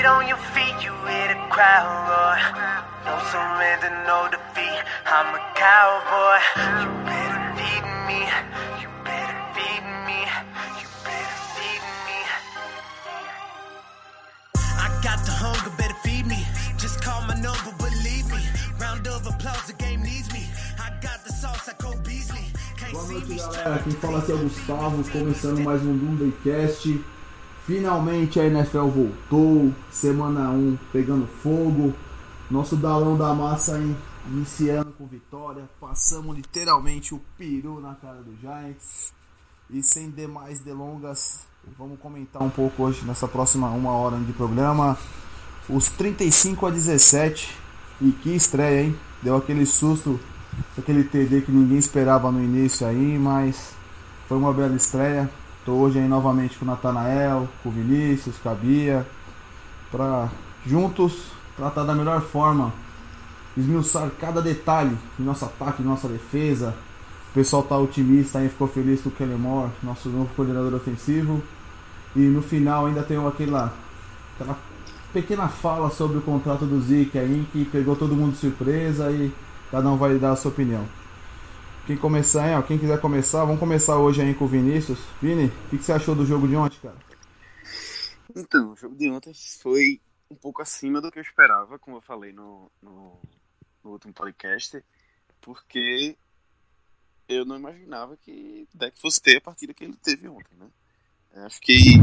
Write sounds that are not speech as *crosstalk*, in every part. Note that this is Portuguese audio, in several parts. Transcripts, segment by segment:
Feet on your feet, you hear the crowd roar. No surrender, no defeat. I'm a cowboy. You better feed me. You better feed me. You better feed me. I got the hunger, better feed me. Just call my number, believe me. Round of applause, the game needs me. I got the sauce, I go Beasley. Can't Boa noite, galera. Quem fala aqui é o Gustavo, começando mais um Dundaycast. Finalmente a NFL voltou, semana 1 pegando fogo. Nosso dalão da massa iniciando com vitória. Passamos literalmente o peru na cara do Giants. E sem demais delongas, vamos comentar um pouco hoje nessa próxima uma hora de programa. Os 35 a 17. E que estreia, hein? Deu aquele susto aquele TD que ninguém esperava no início aí, mas foi uma bela estreia. Hoje aí novamente com o Natanael, com o Vinícius, com a Bia, pra juntos tratar da melhor forma, esmiuçar cada detalhe em nosso ataque, em nossa defesa. O pessoal tá otimista aí, ficou feliz com o Kellen Moore, nosso novo coordenador ofensivo. E no final ainda tem aquela, aquela pequena fala sobre o contrato do Zeke aí, que pegou todo mundo de surpresa e Cada um vai dar a sua opinião. Quem começar, hein, ó, quem quiser começar, vamos começar hoje aí com o Vinícius. Vini, o que, que você achou do jogo de ontem, cara? Então, o jogo de ontem foi um pouco acima do que eu esperava, como eu falei no, no, no último podcast, porque eu não imaginava que o deck fosse ter a partida que ele teve ontem, né? Eu Acho que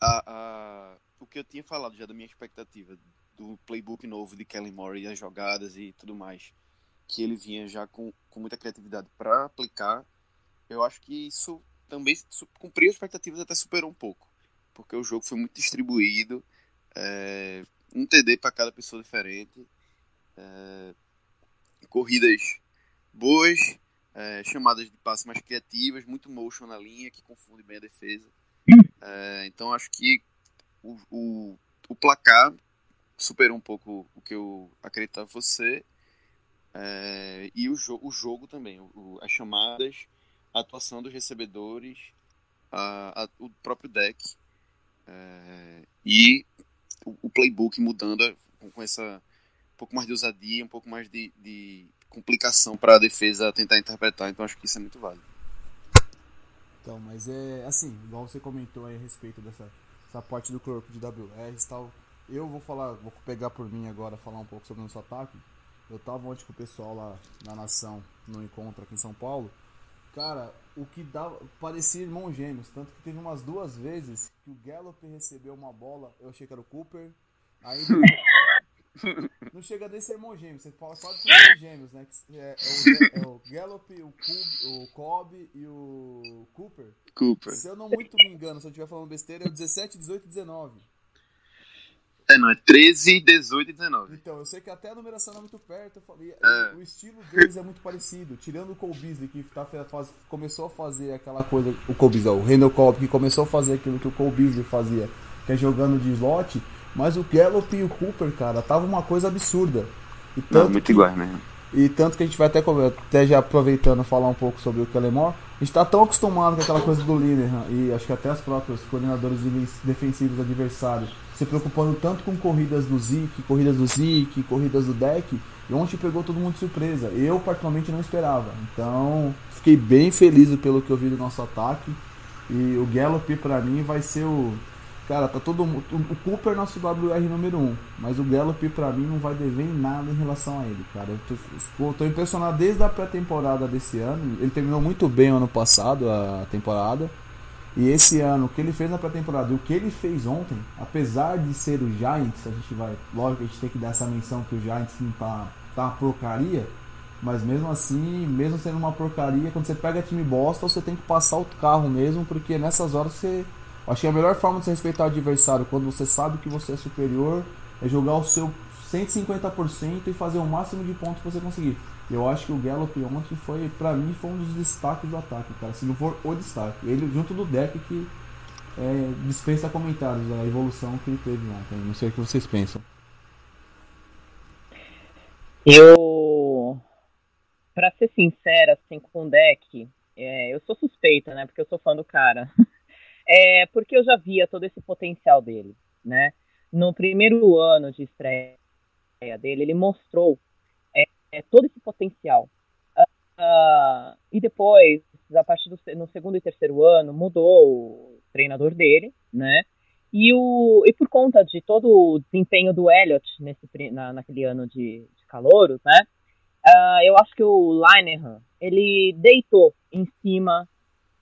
a, a, o que eu tinha falado já da minha expectativa do playbook novo de Kelly Moore, as jogadas e tudo mais, que ele vinha já com, com muita criatividade para aplicar, eu acho que isso também cumpriu as expectativas, até superou um pouco, porque o jogo foi muito distribuído, é, um TD para cada pessoa diferente, é, corridas boas, é, chamadas de passe mais criativas, muito motion na linha que confunde bem a defesa. É, então acho que o, o, o placar superou um pouco o que eu acreditava fosse é, e o, jo o jogo também, o- as chamadas, a atuação dos recebedores, a- a- o próprio deck é, e o, o playbook mudando é, com, com essa um pouco mais de ousadia, um pouco mais de, de complicação para a defesa tentar interpretar. Então acho que isso é muito válido. Então, mas é assim, igual você comentou aí a respeito dessa essa parte do corpo de WR e tal. Eu vou falar, vou pegar por mim agora, falar um pouco sobre o nosso ataque. Eu tava ontem com o pessoal lá na Nação, no encontro aqui em São Paulo. Cara, o que dava, parecia irmão gêmeos, tanto que teve umas duas vezes que o Gallup recebeu uma bola, eu achei que era o Cooper. Aí *laughs* não chega desse irmão gêmeo, você fala só de irmãos gêmeos, né? É, é o, é o Gallup, o, Cub, o Cobb e o Cooper. Cooper. Se eu não muito me engano, se eu estiver falando besteira, é o 17, 18 e 19. É, não, é 13, 18 e 19. Então, eu sei que até a numeração não é muito perto. Eu falei, É. O estilo deles é muito parecido. Tirando o Cole Beasley, que tá, faz, começou a fazer aquela coisa. O Cole Beasley, o Randall Cobb, que começou a fazer aquilo que o Cole Beasley fazia, que é jogando de slot. Mas o Gallup e o Cooper, cara, tava uma coisa absurda. E Não, tanto muito que- igual mesmo. E tanto que a gente vai até, até já aproveitando falar um pouco sobre o Kellemore, a gente tá tão acostumado com aquela coisa do Linehan e acho que até os próprios coordenadores de- defensivos adversários se preocupando tanto com corridas do Zeke, corridas do Zeke, corridas do deck, e ontem pegou todo mundo de surpresa. Eu particularmente não esperava. Então, fiquei bem feliz pelo que eu vi do nosso ataque. E o Gallup pra mim vai ser o Cara, tá todo mundo. O Cooper é nosso WR número 1, um, mas o Gallup pra mim não vai dever em nada em relação a ele, cara. Eu tô, tô impressionado desde a pré-temporada desse ano. Ele terminou muito bem ano passado a temporada. E esse ano, o que ele fez na pré-temporada e o que ele fez ontem, apesar de ser o Giants, a gente vai. Lógico que a gente tem que dar essa menção que o Giants não tá, tá uma porcaria. Mas mesmo assim, mesmo sendo uma porcaria, quando você pega time bosta, você tem que passar o carro mesmo, porque nessas horas você. Acho que a melhor forma de você respeitar o adversário quando você sabe que você é superior é jogar o seu 150% e fazer o máximo de pontos que você conseguir. Eu acho que o Gallup ontem foi, pra mim, foi um dos destaques do ataque, cara. Se não for o destaque. Ele junto do deck que é, dispensa comentários a evolução que ele teve ontem. Não sei o que vocês pensam. Eu, pra ser sincera, assim, com o deck, é, eu sou suspeita, né? Porque eu sou fã do cara. *laughs* É porque eu já via todo esse potencial dele, né? no primeiro ano de estreia dele, ele mostrou é, é, todo esse potencial. Uh, e depois, a partir do no segundo e terceiro ano, mudou o treinador dele, né? E, o, e por conta de todo o desempenho do Elliott nesse, na, naquele ano de, de calouros, né? Uh, eu acho que o Linehan, ele deitou em cima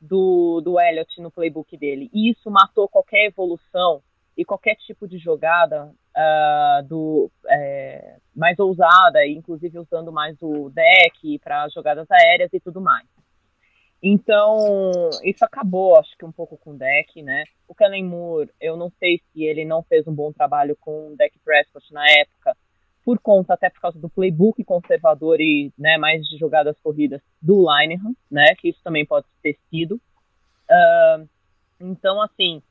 do, do Elliott no playbook dele. E isso matou qualquer evolução e qualquer tipo de jogada uh, do é, mais ousada, inclusive usando mais o deck para jogadas aéreas e tudo mais. Então, isso acabou, acho que um pouco com o deck, né? O Kellen Moore, eu não sei se ele não fez um bom trabalho com o deck Prescott na época, por conta, até por causa do playbook conservador e né, mais de jogadas corridas do Linehan, né? Que isso também pode ter sido. Uh, então, assim,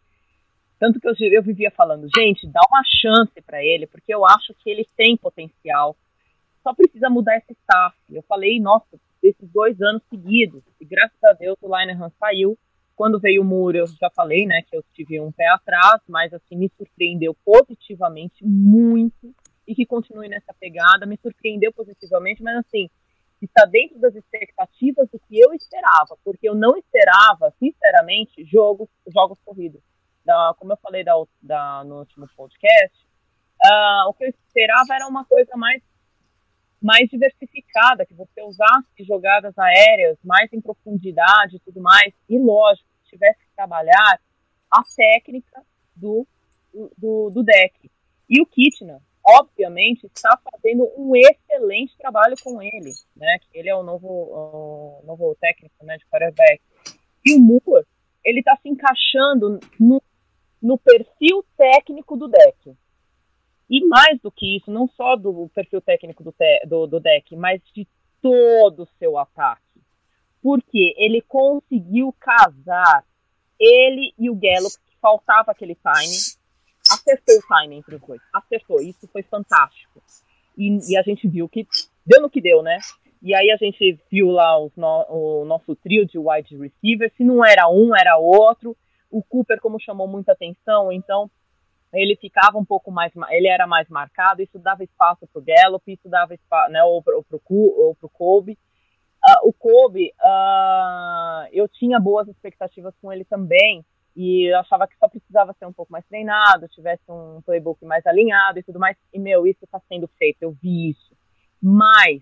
tanto que eu, eu vivia falando, gente, dá uma chance para ele, porque eu acho que ele tem potencial. Só precisa mudar esse staff. Eu falei, nossa, desses dois anos seguidos. E graças a Deus o Linehan saiu. Quando veio o Muro, eu já falei, né, que eu tive um pé atrás, mas assim, me surpreendeu positivamente muito e que continue nessa pegada. Me surpreendeu positivamente, mas assim, está dentro das expectativas do que eu esperava, porque eu não esperava, sinceramente, jogos, jogos corridos. Da, como eu falei da, da, no último podcast, uh, o que eu esperava era uma coisa mais mais diversificada, que você usasse jogadas aéreas mais em profundidade e tudo mais, e lógico, tivesse que trabalhar a técnica do, do, do deck. E o Kitchener, obviamente, está fazendo um excelente trabalho com ele, né? Ele é o novo, o novo técnico né, de quarterback. E o Moore, ele está se encaixando no, no perfil técnico do deck. E mais do que isso, não só do perfil técnico do, te, do, do deck, mas de todo o seu ataque. Porque ele conseguiu casar ele e o Gallup, que faltava aquele time, acertou o time entre os dois. Acertou, isso foi fantástico. E, e, a gente viu que deu no que deu, né? E aí a gente viu lá no, o nosso trio de wide receiver, se não era um, era outro. O Cooper, como chamou muita atenção, então ele ficava um pouco mais, ele era mais marcado, isso dava espaço para o Gallup, isso dava espaço, né, ou para o Kobe. Uh, o Kobe, uh, eu tinha boas expectativas com ele também, e eu achava que só precisava ser um pouco mais treinado, tivesse um playbook mais alinhado e tudo mais, e meu, isso está sendo feito, eu vi isso. Mas,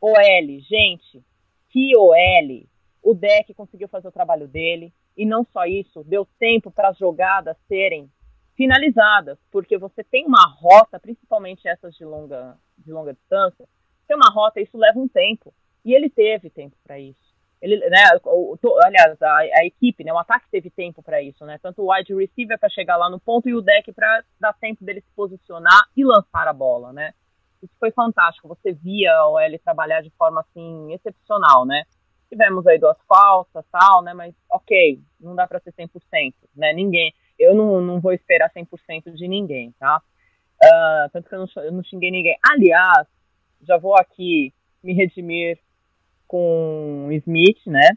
OL, gente, que OL, o deck conseguiu fazer o trabalho dele, e não só isso, deu tempo para as jogadas serem finalizadas, porque você tem uma rota, principalmente essas de longa, de longa distância, tem uma rota, isso leva um tempo. E ele teve tempo para isso. Ele, né, o, to, aliás, a, a, equipe, né, o ataque teve tempo para isso, né? Tanto o wide receiver para chegar lá no ponto e o deck para dar tempo dele se posicionar e lançar a bola, né? Isso foi fantástico. Você via o L trabalhar de forma assim excepcional, né? Tivemos aí duas faltas, tal, né? Mas ok, não dá para ser 100%, né? Ninguém eu não, não vou esperar 100% de ninguém, tá? Uh, tanto que eu não, eu não xinguei ninguém. Aliás, já vou aqui me redimir com Smith, né?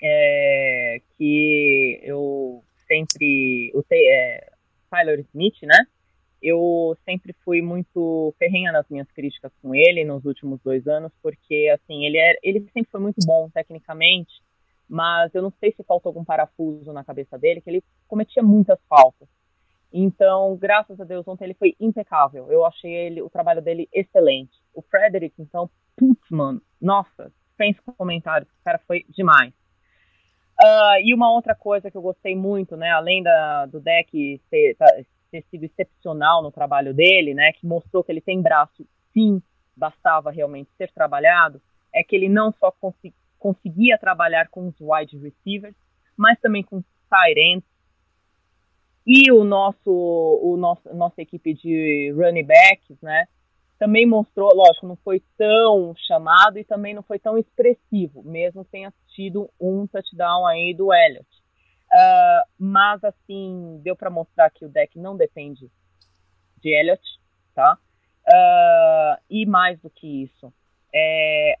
É, que eu sempre. O é, Tyler Smith, né? Eu sempre fui muito ferrenha nas minhas críticas com ele nos últimos dois anos, porque assim ele, é, ele sempre foi muito bom tecnicamente, mas eu não sei se faltou algum parafuso na cabeça dele, que ele cometia muitas faltas. Então, graças a Deus, ontem ele foi impecável. Eu achei ele, o trabalho dele excelente. O Frederick, então, putz, mano, nossa, sem comentários, o cara foi demais. Uh, e uma outra coisa que eu gostei muito, né, além da, do deck ter, tá, ter sido excepcional no trabalho dele, né, que mostrou que ele tem braço, sim, bastava realmente ser trabalhado, é que ele não só conseguia trabalhar com os wide receivers, mas também com tight ends. E o nosso, o nosso, nossa equipe de running backs, né, também mostrou, lógico, não foi tão chamado e também não foi tão expressivo, mesmo tenha tido um touchdown aí do Elliott. Uh, mas, assim, deu para mostrar que o deck não depende de Elliott, tá? Uh, e mais do que isso, é,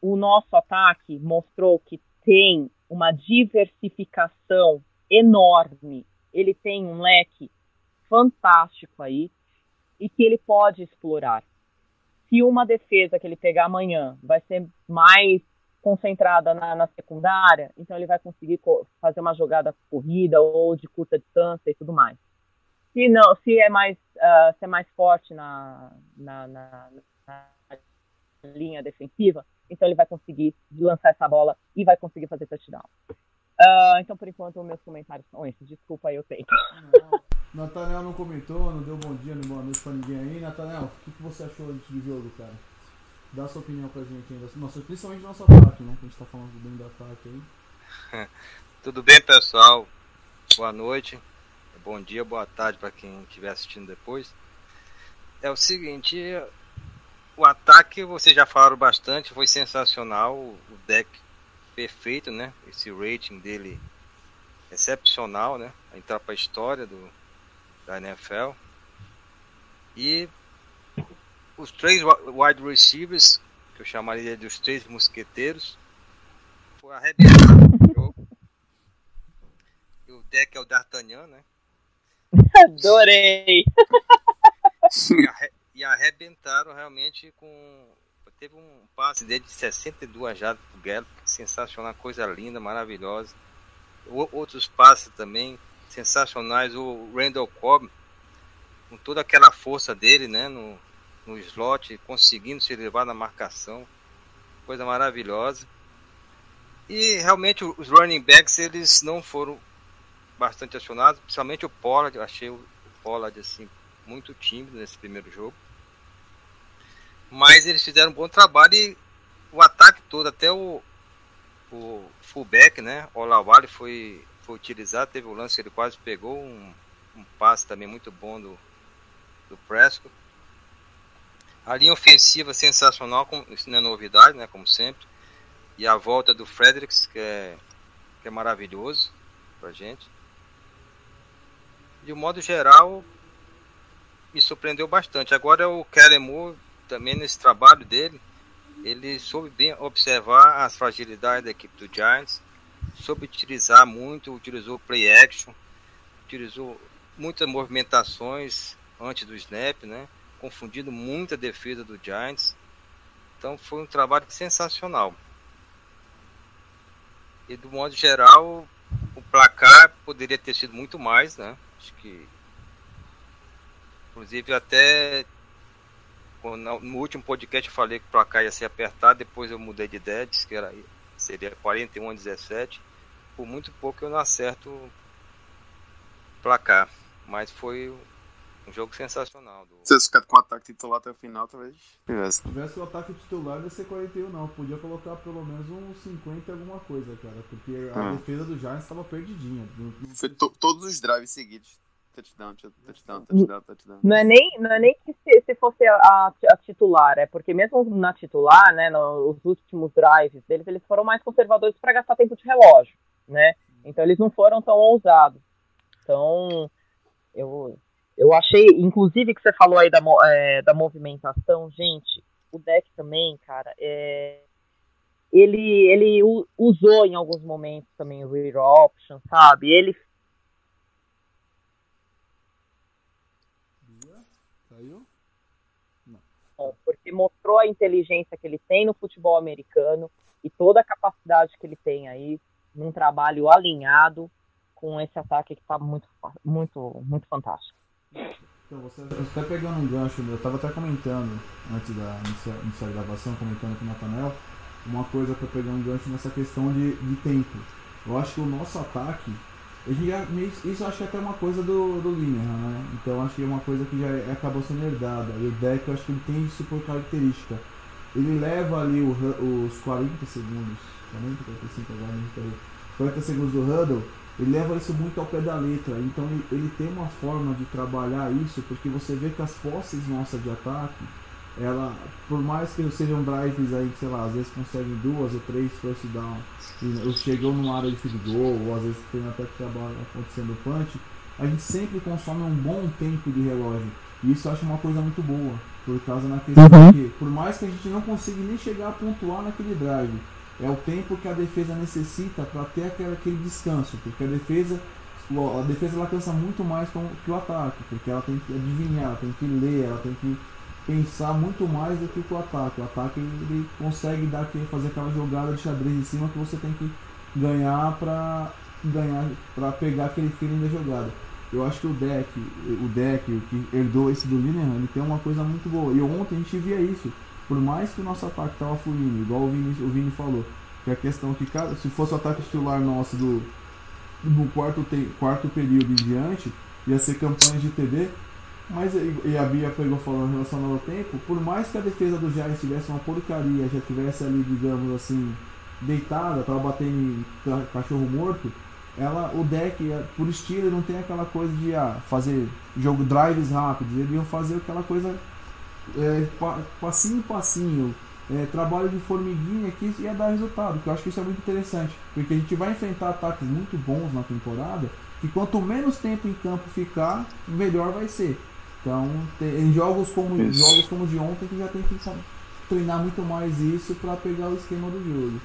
o nosso ataque mostrou que tem uma diversificação enorme. Ele tem um leque fantástico aí e que ele pode explorar. Se uma defesa que ele pegar amanhã vai ser mais concentrada na, na secundária, então ele vai conseguir fazer uma jogada corrida ou de curta distância e tudo mais. Se não, se é mais, uh, se é mais forte na, na, na, na linha defensiva, então ele vai conseguir lançar essa bola e vai conseguir fazer touchdown. Uh, então, por enquanto, meus comentários são esses. Desculpa aí o tempo. *laughs* Natanel não comentou, não deu bom dia, nem boa noite pra ninguém aí. Natanel, o que, que você achou do jogo, cara? Dá sua opinião pra gente ainda. Nossa, principalmente nosso ataque, né? Que a gente tá falando bem do ataque aí. *laughs* Tudo bem, pessoal? Boa noite. Bom dia, boa tarde para quem estiver assistindo depois. É o seguinte, o ataque, vocês já falaram bastante, foi sensacional. O deck perfeito, né? Esse rating dele excepcional, né? Entrar para a história do, da NFL. E os três wide receivers, que eu chamaria de os três mosqueteiros, foi arrebentado no *laughs* jogo. E o deck é o D'Artagnan, né? Adorei! E, arre, e arrebentaram realmente com. Teve um passe dele de 62 jardas pro Gallup, sensacional, coisa linda, maravilhosa. Outros passes também sensacionais. O Randall Cobb, com toda aquela força dele, né, no, no slot, conseguindo se levar na marcação, coisa maravilhosa. E realmente os running backs eles não foram bastante acionados, principalmente o Pollard, achei o Pollard assim muito tímido nesse primeiro jogo. Mas eles fizeram um bom trabalho e o ataque todo, até o, o fullback, né? O Lawale foi, foi utilizado, teve o um lance que ele quase pegou, um, um passe também muito bom do, do Prescott. A linha ofensiva sensacional, isso não é novidade, né? Como sempre. E a volta do Fredericks, que é, que é maravilhoso pra gente. De um modo geral, me surpreendeu bastante. Agora o Kellen Moore, também nesse trabalho dele, ele soube bem observar as fragilidades da equipe do Giants, soube utilizar muito, utilizou play action, utilizou muitas movimentações antes do snap, né? Confundindo muita defesa do Giants. Então foi um trabalho sensacional. E do modo geral, o placar poderia ter sido muito mais, né? Acho que Inclusive até no último podcast eu falei que o placar ia ser apertado, depois eu mudei de ideia, disse que era, seria 41 a 17. Por muito pouco eu não acerto o placar. Mas foi um jogo sensacional. Do... Se ficado com o ataque titular até o final, talvez tivesse. Se tivesse o ataque titular, ia ser 41 não. Podia colocar pelo menos uns 50 alguma coisa, cara. Porque a hum. defesa do Giants estava perdidinha. Foi to todos os drives seguidos touchdown, touchdown, touchdown, touchdown. Não é nem, não é nem que se, se fosse a, a, titular, é porque mesmo na titular, né, nos últimos drives deles, eles foram mais conservadores para gastar tempo de relógio, né? Então eles não foram tão ousados. Então, eu, eu achei, inclusive que você falou aí da, é, da movimentação, gente, o deck também, cara, é, ele, ele usou em alguns momentos também o rear option, sabe? Ele porque mostrou a inteligência que ele tem no futebol americano e toda a capacidade que ele tem aí num trabalho alinhado com esse ataque que está muito, muito, muito fantástico. Então, você está pegando um gancho, eu estava até comentando antes da iniciar a gravação, comentando com o Nathaniel, uma coisa para pegar um gancho nessa questão de, de tempo. Eu acho que o nosso ataque já, isso acho que é até uma coisa do, do Linehan, né? Então acho que é uma coisa que já é, acabou sendo herdada. E o deck eu acho que ele tem isso por característica. Ele leva ali o, os 40 segundos, 40, 45 agora, não 40 segundos do Huddle, ele leva isso muito ao pé da letra. Então ele, ele tem uma forma de trabalhar isso, porque você vê que as posses nossas de ataque ela, por mais que sejam drives aí, sei lá, às vezes conseguem duas ou três first down, ou chegam numa área de field goal, ou às vezes tem até que acabar acontecendo punch, a gente sempre consome um bom tempo de relógio. E isso eu acho uma coisa muito boa, por causa na questão uhum. que, por mais que a gente não consiga nem chegar a pontuar naquele drive, é o tempo que a defesa necessita para ter aquele, aquele descanso, porque a defesa a defesa ela cansa muito mais que o ataque, porque ela tem que adivinhar, ela tem que ler, ela tem que pensar muito mais do que o ataque. O ataque ele consegue dar fazer aquela jogada de xadrez em cima que você tem que ganhar para ganhar para pegar aquele feeling da jogada. Eu acho que o deck, o deck que herdou esse do Linehan, ele tem uma coisa muito boa. E ontem a gente via isso. Por mais que o nosso ataque tava fluindo, igual o Vini, o Vini falou, que a questão que cara, se fosse o ataque titular nosso do, do quarto, te, quarto período em diante, ia ser campanha de TD, mas e a Bia pegou falando em relação ao tempo, por mais que a defesa do Giants tivesse uma porcaria, já tivesse ali, digamos assim, deitada para bater em cachorro morto, ela, o deck, por estilo, não tem aquela coisa de ah, fazer jogo drives rápidos, eles iam fazer aquela coisa é, passinho passinho, é, trabalho de formiguinha que ia dar resultado, que eu acho que isso é muito interessante, porque a gente vai enfrentar ataques muito bons na temporada, que quanto menos tempo em campo ficar, melhor vai ser. Então, tem, em jogos como jogos como de ontem, que já tem que treinar muito mais isso para pegar o esquema do jogo.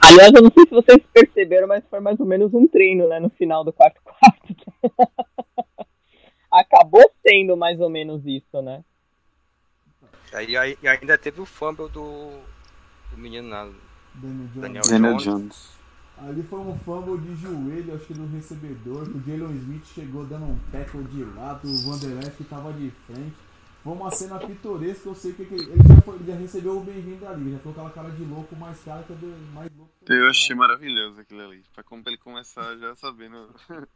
Aliás, eu não sei se vocês perceberam, mas foi mais ou menos um treino, né, no final do quarto quarto. *laughs* Acabou sendo mais ou menos isso, né? E, aí, e ainda teve o fumble do, do menino lá, Daniel Jones. Daniel Jones. Ali foi um fumble de joelho, acho que do recebedor. O Jalen Smith chegou dando um tackle de lado, o Vanderlei que tava de frente. Foi uma cena pitoresca, eu sei que ele, já, foi, ele já recebeu o bem-vindo ali, já foi aquela cara de louco, mais cara que mais louco. Eu achei maravilhoso aquilo ali. Pra como ele começar já sabendo *laughs*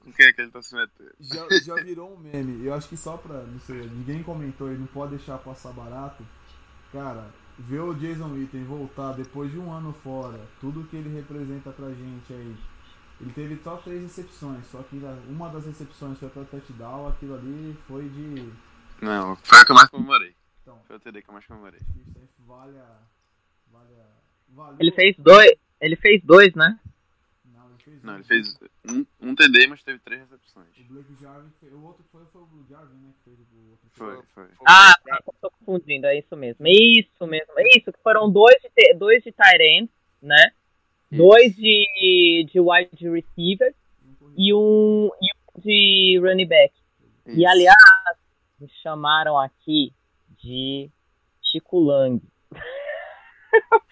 com quem é que ele tá se metendo. Já, já virou um meme. Eu acho que só pra, não sei, ninguém comentou e não pode deixar passar barato. Cara, ver o Jason Witten voltar depois de um ano fora, tudo que ele representa pra gente aí. Ele teve só três recepções, só que uma das recepções foi pra touchdown, aquilo ali foi de. Não, foi a que eu mais comemorei. Então, foi o TD que eu mais comemorei. Isso vale a, vale a, valeu. Ele fez dois. Ele fez dois, né? Não, ele fez, Não, ele fez um, um TD, mas teve três recepções. O Blake Jarvin, o outro foi, foi o Blue Jarvin, né? Que fez o outro. Foi, foi. Ah, tá, tô confundindo, é isso mesmo. É isso mesmo, é isso, que foram dois de, dois de tight end, né? Isso. Dois de, de wide receiver e um, e um de running back. Isso. E aliás, me chamaram aqui de Chico Lang. *laughs*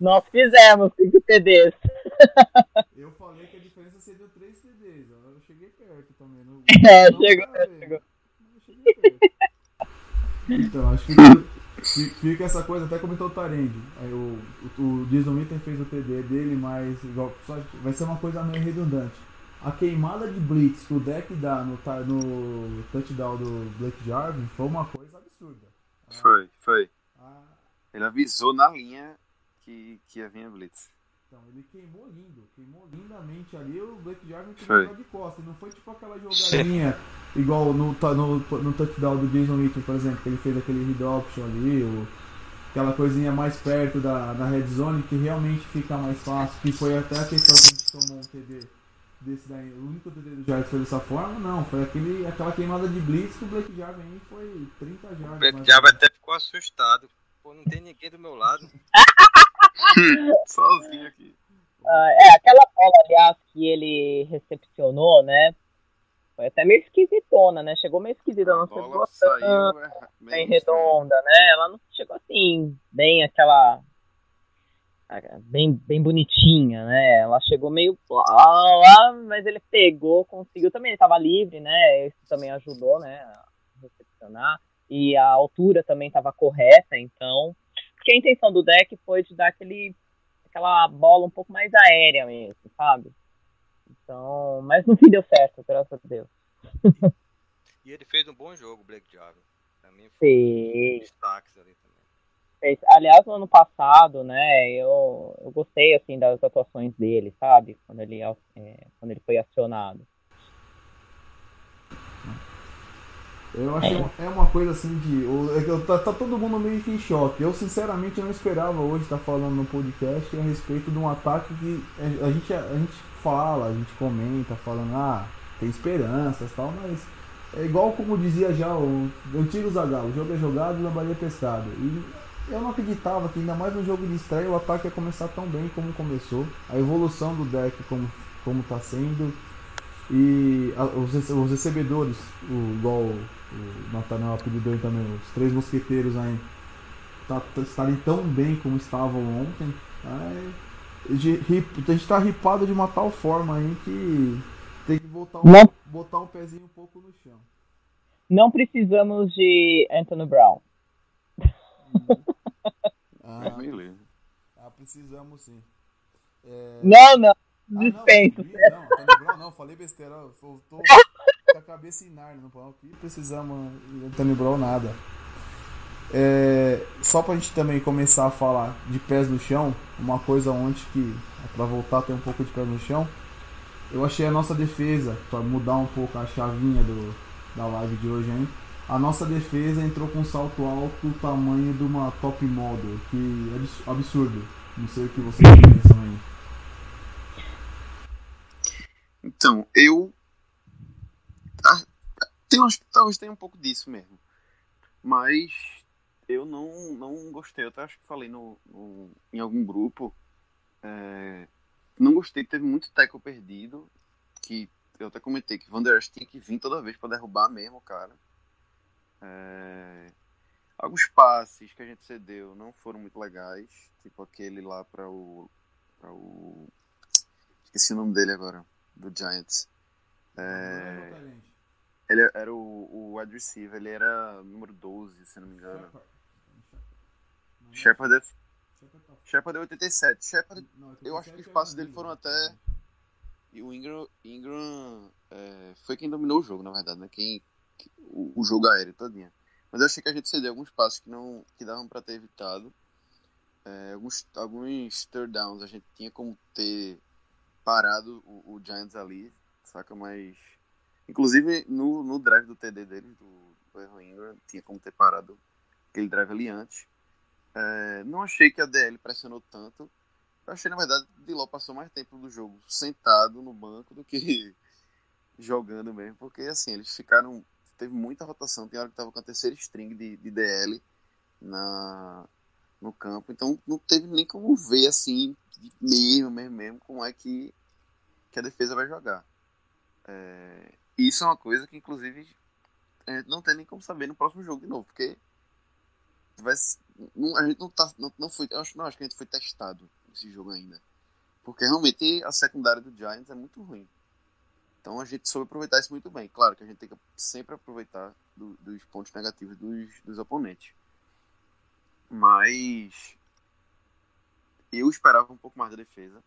Nós fizemos 5 TDs. *laughs* Eu falei que a diferença seria 3 TDs. Eu cheguei perto também. Não, *laughs* é, não chegou, chegou. Eu cheguei perto. Então, acho que fica essa coisa, até comentou o Tarend. Aí o, o, o Jason Witten fez o TD dele, mas igual, só, vai ser uma coisa meio redundante. A queimada de Blitz que o deck dá no, no touchdown do Blake Jarvin foi uma coisa absurda. Foi, foi. Ah, Ele avisou na linha que, que ia vir a Blitz. Então, ele queimou lindo, queimou lindamente ali, o Blake Jarvin queimou de costas. Não foi tipo aquela jogadinha igual no, no, no touchdown do Jason Witten, por exemplo, que ele fez aquele read option ali, ou aquela coisinha mais perto da, da red zone que realmente fica mais fácil, que foi até a questão que a gente tomou um TD desse daí. O único TD do Jarvis foi dessa forma, não, foi aquele, aquela queimada de blitz que o Blake Jarvin foi 30 jardas. O Blake Jarvin até ficou assustado. Pô, não tem ninguém do meu lado. *laughs* *laughs* Sozinho aqui. Uh, é, aquela bola, aliás, que ele recepcionou, né? Foi até meio esquisitona, né? Chegou meio esquisita, não chegou saiu, é, bem redonda, né? Ela não chegou assim, bem aquela. Bem, bem bonitinha, né? Ela chegou meio lá, mas ele pegou, conseguiu também, ele estava livre, né? Isso também ajudou, né? A recepcionar. E a altura também estava correta, então porque a intenção do deck foi de dar aquele, aquela bola um pouco mais aérea mesmo, sabe? Então, mas no fim deu certo, graças a Deus. e ele fez um bom jogo, Blake Jarvin. Também foi um destaques ali também. Fez. Aliás, no ano passado, né, eu, eu gostei, assim, das atuações dele, sabe? Quando ele, é, quando ele foi acionado. Eu achei uma, é uma coisa assim de. É tá, tá, todo mundo meio que em choque. Eu sinceramente não esperava hoje estar falando no podcast a respeito de um ataque que a, a gente, a, gente fala, a gente comenta, falando, ah, tem esperanças e tal, mas é igual como dizia já o antigo Zagal, o jogo é jogado e lambaria é pescado. E eu não acreditava que ainda mais no jogo de estreia o ataque ia começar tão bem como começou. A evolução do deck como, como tá sendo E a, os, os, recebedores, o, igual o Nathaniel apelidou também, os três mosqueteiros aí, tá, tá, estarem tão bem como estavam ontem. É, a gente tá ripado de uma tal forma aí que tem que voltar um, Não. botar um pezinho um pouco no chão. Não precisamos de Anthony Brown. *laughs* ah, ah, precisamos sim. É... Não, não. Dispensa. Ah, não, não, Brown não, falei besteira. Eu tô com a cabeça em Narnia. Não aqui precisamos de Anthony Brown nada. É, só pra gente também começar a falar de pés no chão, uma coisa ontem que, para voltar a ter um pouco de pés no chão, eu achei a nossa defesa, para mudar um pouco a chavinha do, da live de hoje, hein? A nossa defesa entrou com um salto alto o tamanho de uma top model, que é absurdo. Não sei o que vocês pensam aí. Então, eu. Ah, tem, talvez tenha um pouco disso mesmo. Mas eu não, não gostei. Eu até acho que falei no, no em algum grupo. É, não gostei, teve muito tackle perdido. Que eu até comentei que Van Der Esch tinha que vir toda vez para derrubar mesmo, cara. É, alguns passes que a gente cedeu não foram muito legais. Tipo aquele lá para o. Pra o. Esqueci o nome dele agora. Do Giants. É, ele era o, o wide receiver, ele era número 12, se não me engano. Shepard é. Shepard é 87. Shepard, eu acho que os passos dele foram até. E o Ingram, Ingram é, foi quem dominou o jogo, na verdade, né? Quem, o, o jogo aéreo todinha. Mas eu achei que a gente cedeu alguns passos que não que davam para ter evitado. É, alguns, alguns third downs a gente tinha como ter parado o, o Giants ali, saca? Mas. Inclusive no, no drive do TD deles, do, do Ingram, tinha como ter parado aquele drive ali antes. É, não achei que a DL pressionou tanto. Eu achei, na verdade, que Diló passou mais tempo do jogo sentado no banco do que *laughs* jogando mesmo. Porque, assim, eles ficaram. Teve muita rotação. Tem hora que tava com a terceira string de, de DL na, no campo. Então, não teve nem como ver, assim, mesmo, mesmo, mesmo, como é que, que a defesa vai jogar. É, isso é uma coisa que, inclusive, a gente não tem nem como saber no próximo jogo de novo. Porque vai, não, a gente não tá. Não, não foi. Acho, não, acho que a gente foi testado nesse jogo ainda. Porque realmente a secundária do Giants é muito ruim. Então a gente soube aproveitar isso muito bem. Claro que a gente tem que sempre aproveitar do, dos pontos negativos dos, dos oponentes. Mas eu esperava um pouco mais da defesa.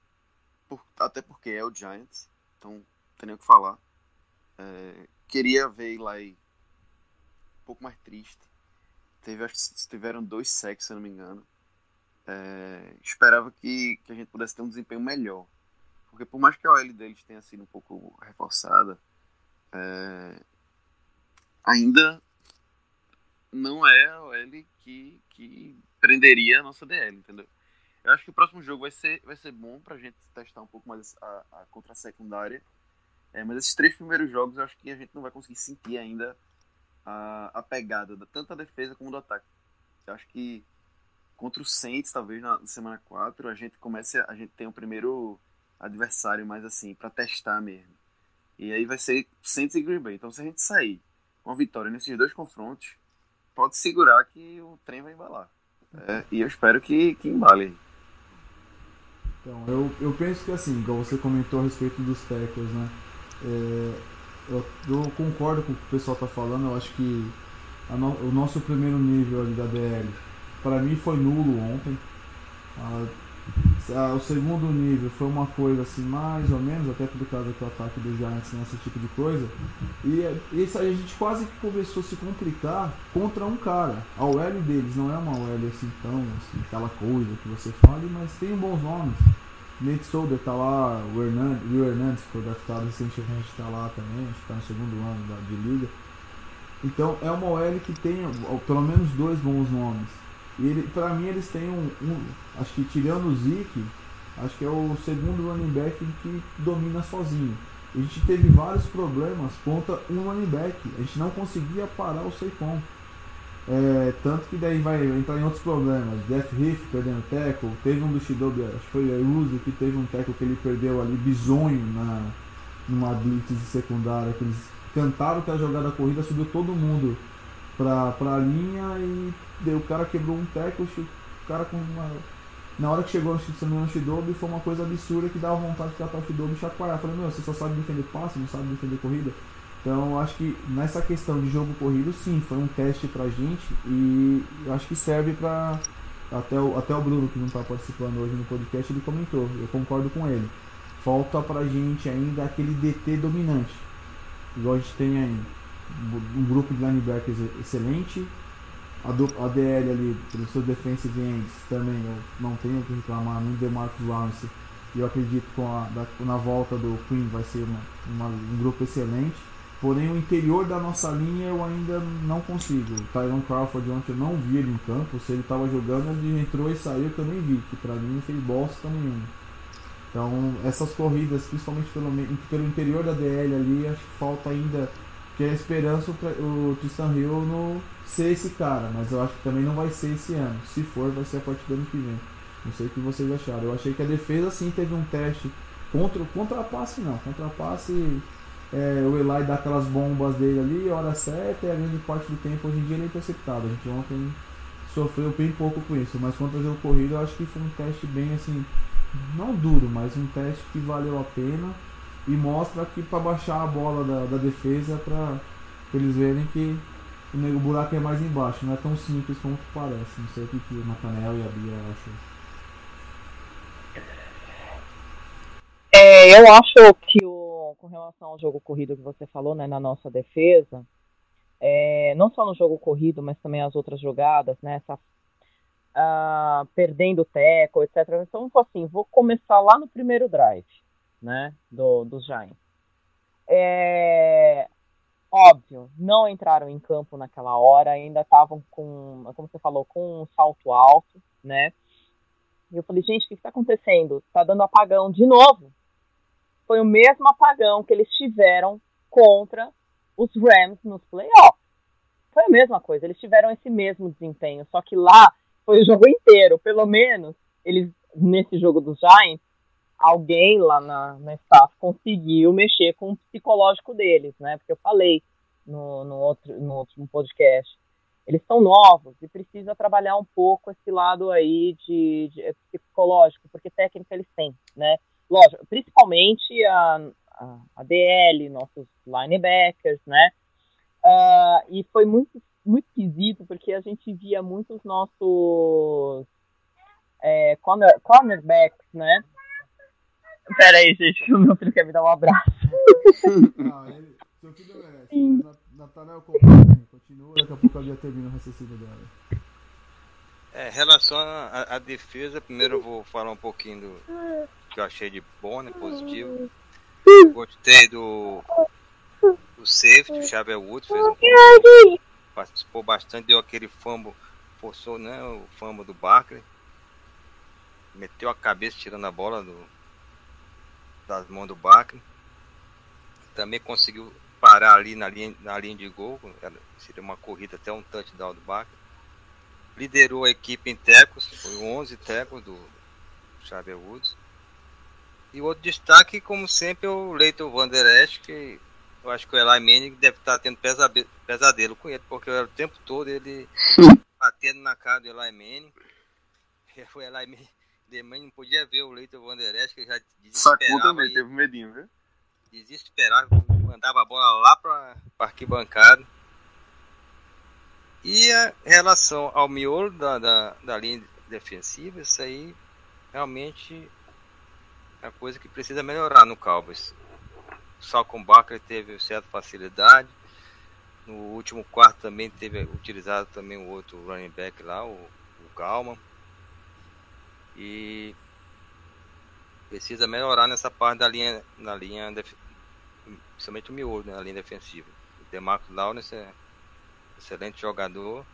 Por, até porque é o Giants. Então tem nem o que falar. É, queria ver Eli um pouco mais triste. Teve, acho que tiveram dois sacks, se não me engano. É, esperava que, que a gente pudesse ter um desempenho melhor. Porque por mais que a OL deles tenha sido um pouco reforçada, é, ainda não é a OL que, que prenderia a nossa DL, entendeu? Eu acho que o próximo jogo vai ser, vai ser bom pra gente testar um pouco mais a, a contra a secundária. É, mas esses três primeiros jogos eu acho que a gente não vai conseguir sentir ainda a, a pegada da, tanto da defesa como do ataque. Eu acho que contra o Saints, talvez na semana 4, a gente comece a gente tem o primeiro adversário mais assim para testar mesmo. E aí vai ser Saints e Green Bay. Então se a gente sair com a vitória nesses dois confrontos, pode segurar que o trem vai embalar. É, e eu espero que, que embale. Então, eu, eu penso que assim, igual você comentou a respeito dos tackles, né? É, eu, eu, concordo com o que o pessoal está falando. Eu acho que no, o nosso primeiro nível ali da DL, para mim, foi nulo ontem. O segundo nível foi uma coisa assim, mais ou menos, até por causa do ataque dos Giants nesse tipo de coisa. E isso a gente quase que começou a se complicar contra um cara. A OL deles não é uma OL assim tão assim, aquela coisa que você fala, mas tem bons nomes. Nate Solder tá lá, o Hernandes, o Hernandes que foi draftado recentemente tá lá também, acho que tá no segundo ano da, de liga. Então é uma OL que tem pelo menos dois bons nomes. E ele, pra mim eles têm um, um acho que tirando o Zeke, acho que é o segundo running back que domina sozinho. A gente teve vários problemas contra um running back. A gente não conseguia parar o Saquon. É, tanto que daí vai entrar em outros problemas. Death Riff perdendo tackle. Teve um do Shidobi, acho que foi o Uzi que teve um tackle que ele perdeu ali, bizonho na, numa blitz de secundária, que eles cantaram que a jogada corrida subiu todo mundo pra, pra linha e deu, o cara quebrou um teco, o cara com uma. Na hora que chegou no, no Shidobi foi uma coisa absurda que dava vontade de catar o Shidobi e chacoalhar. Falei, meu, você só sabe defender passe, não sabe defender corrida. Então acho que nessa questão de jogo corrido, sim, foi um teste pra gente e acho que serve pra. Até o, até o Bruno, que não está participando hoje no podcast, ele comentou, eu concordo com ele. Falta pra gente ainda aquele DT dominante. Igual a gente tem aí um grupo de linebackers excelente. A, do, a DL ali, seus defensive ends, também eu não tenho o que reclamar, nem de Marcos Lawrence. E eu acredito que na volta do Queen vai ser uma, uma, um grupo excelente. Porém, o interior da nossa linha eu ainda não consigo. O Tyron Crawford ontem eu não vi ele em campo. Se ele estava jogando, ele entrou e saiu que eu nem vi. Que para mim não fez bosta nenhuma. Então, essas corridas, principalmente pelo, pelo interior da DL ali, acho que falta ainda. Que é a esperança o Tristan Hill no ser esse cara. Mas eu acho que também não vai ser esse ano. Se for, vai ser a partir do ano que vem. Não sei o que vocês acharam. Eu achei que a defesa sim teve um teste contra, contra a passe, não. Contra a passe é, o Eli dá aquelas bombas dele ali, hora certa, e a grande parte do tempo hoje em dia ele é interceptado. A gente ontem sofreu bem pouco com isso, mas contra o jogo corrido eu acho que foi um teste bem assim, não duro, mas um teste que valeu a pena e mostra que para baixar a bola da, da defesa para eles verem que o, o buraco é mais embaixo, não é tão simples como parece. Não sei o que, que o Nathaniel e a Bia acham. É, eu acho que o com relação ao jogo corrido que você falou, né, na nossa defesa, é, não só no jogo corrido, mas também as outras jogadas, né, essa, uh, perdendo o teco, etc. Então, assim, vou começar lá no primeiro drive, né, do, dos Giants. É, óbvio, não entraram em campo naquela hora, ainda estavam com, como você falou, com um salto alto, né, e eu falei, gente, o que está acontecendo? Está dando apagão de novo foi o mesmo apagão que eles tiveram contra os Rams nos playoffs. Foi a mesma coisa, eles tiveram esse mesmo desempenho, só que lá foi o jogo inteiro, pelo menos eles nesse jogo dos Giants, alguém lá na, na staff conseguiu mexer com o psicológico deles, né? Porque eu falei no, no, outro, no último podcast, eles são novos e precisa trabalhar um pouco esse lado aí de, de psicológico, porque técnica eles têm, né? lógico, principalmente a, a, a DL, nossos linebackers, né? Uh, e foi muito, muito esquisito, porque a gente via muitos nossos é, corner, cornerbacks, né? Pera aí, gente, que o meu filho quer me dar um abraço. *laughs* Não, ele, seu filho merece. Nathanael continua, daqui a pouco a Bia termina o raciocínio dela. É, em relação à defesa, primeiro eu vou falar um pouquinho do, que eu achei de bom, né? Positivo. Gostei do, do safety, o Xavier Woods fez um participou bastante, deu aquele fumble, forçou né, o fumble do Barkley. Meteu a cabeça tirando a bola do, das mãos do Barkley. Também conseguiu parar ali na linha, na linha de gol. Seria uma corrida até um touchdown do Barkley. Liderou a equipe em tecos, foi 11 tecos do Xavier Woods. E outro destaque, como sempre, é o Leighton Van Der Esch, que eu acho que o Eli Manning deve estar tendo pesadelo com ele, porque o tempo todo ele *laughs* batendo na cara do Eli Manning. *laughs* O Eli Manning não podia ver o Der Esch, que já desesperava. Sacou também, teve medinho, viu? Desesperava, mandava a bola lá para arquibancada. E a relação ao miolo da, da, da linha defensiva, isso aí realmente é coisa que precisa melhorar no Cowboys. Só com o Barker teve certa facilidade. No último quarto também teve utilizado também o outro running back lá, o, o Galman. E precisa melhorar nessa parte da linha, na linha, principalmente o miolo, né, na linha defensiva. O Demarco Lawrence é excelente jogador.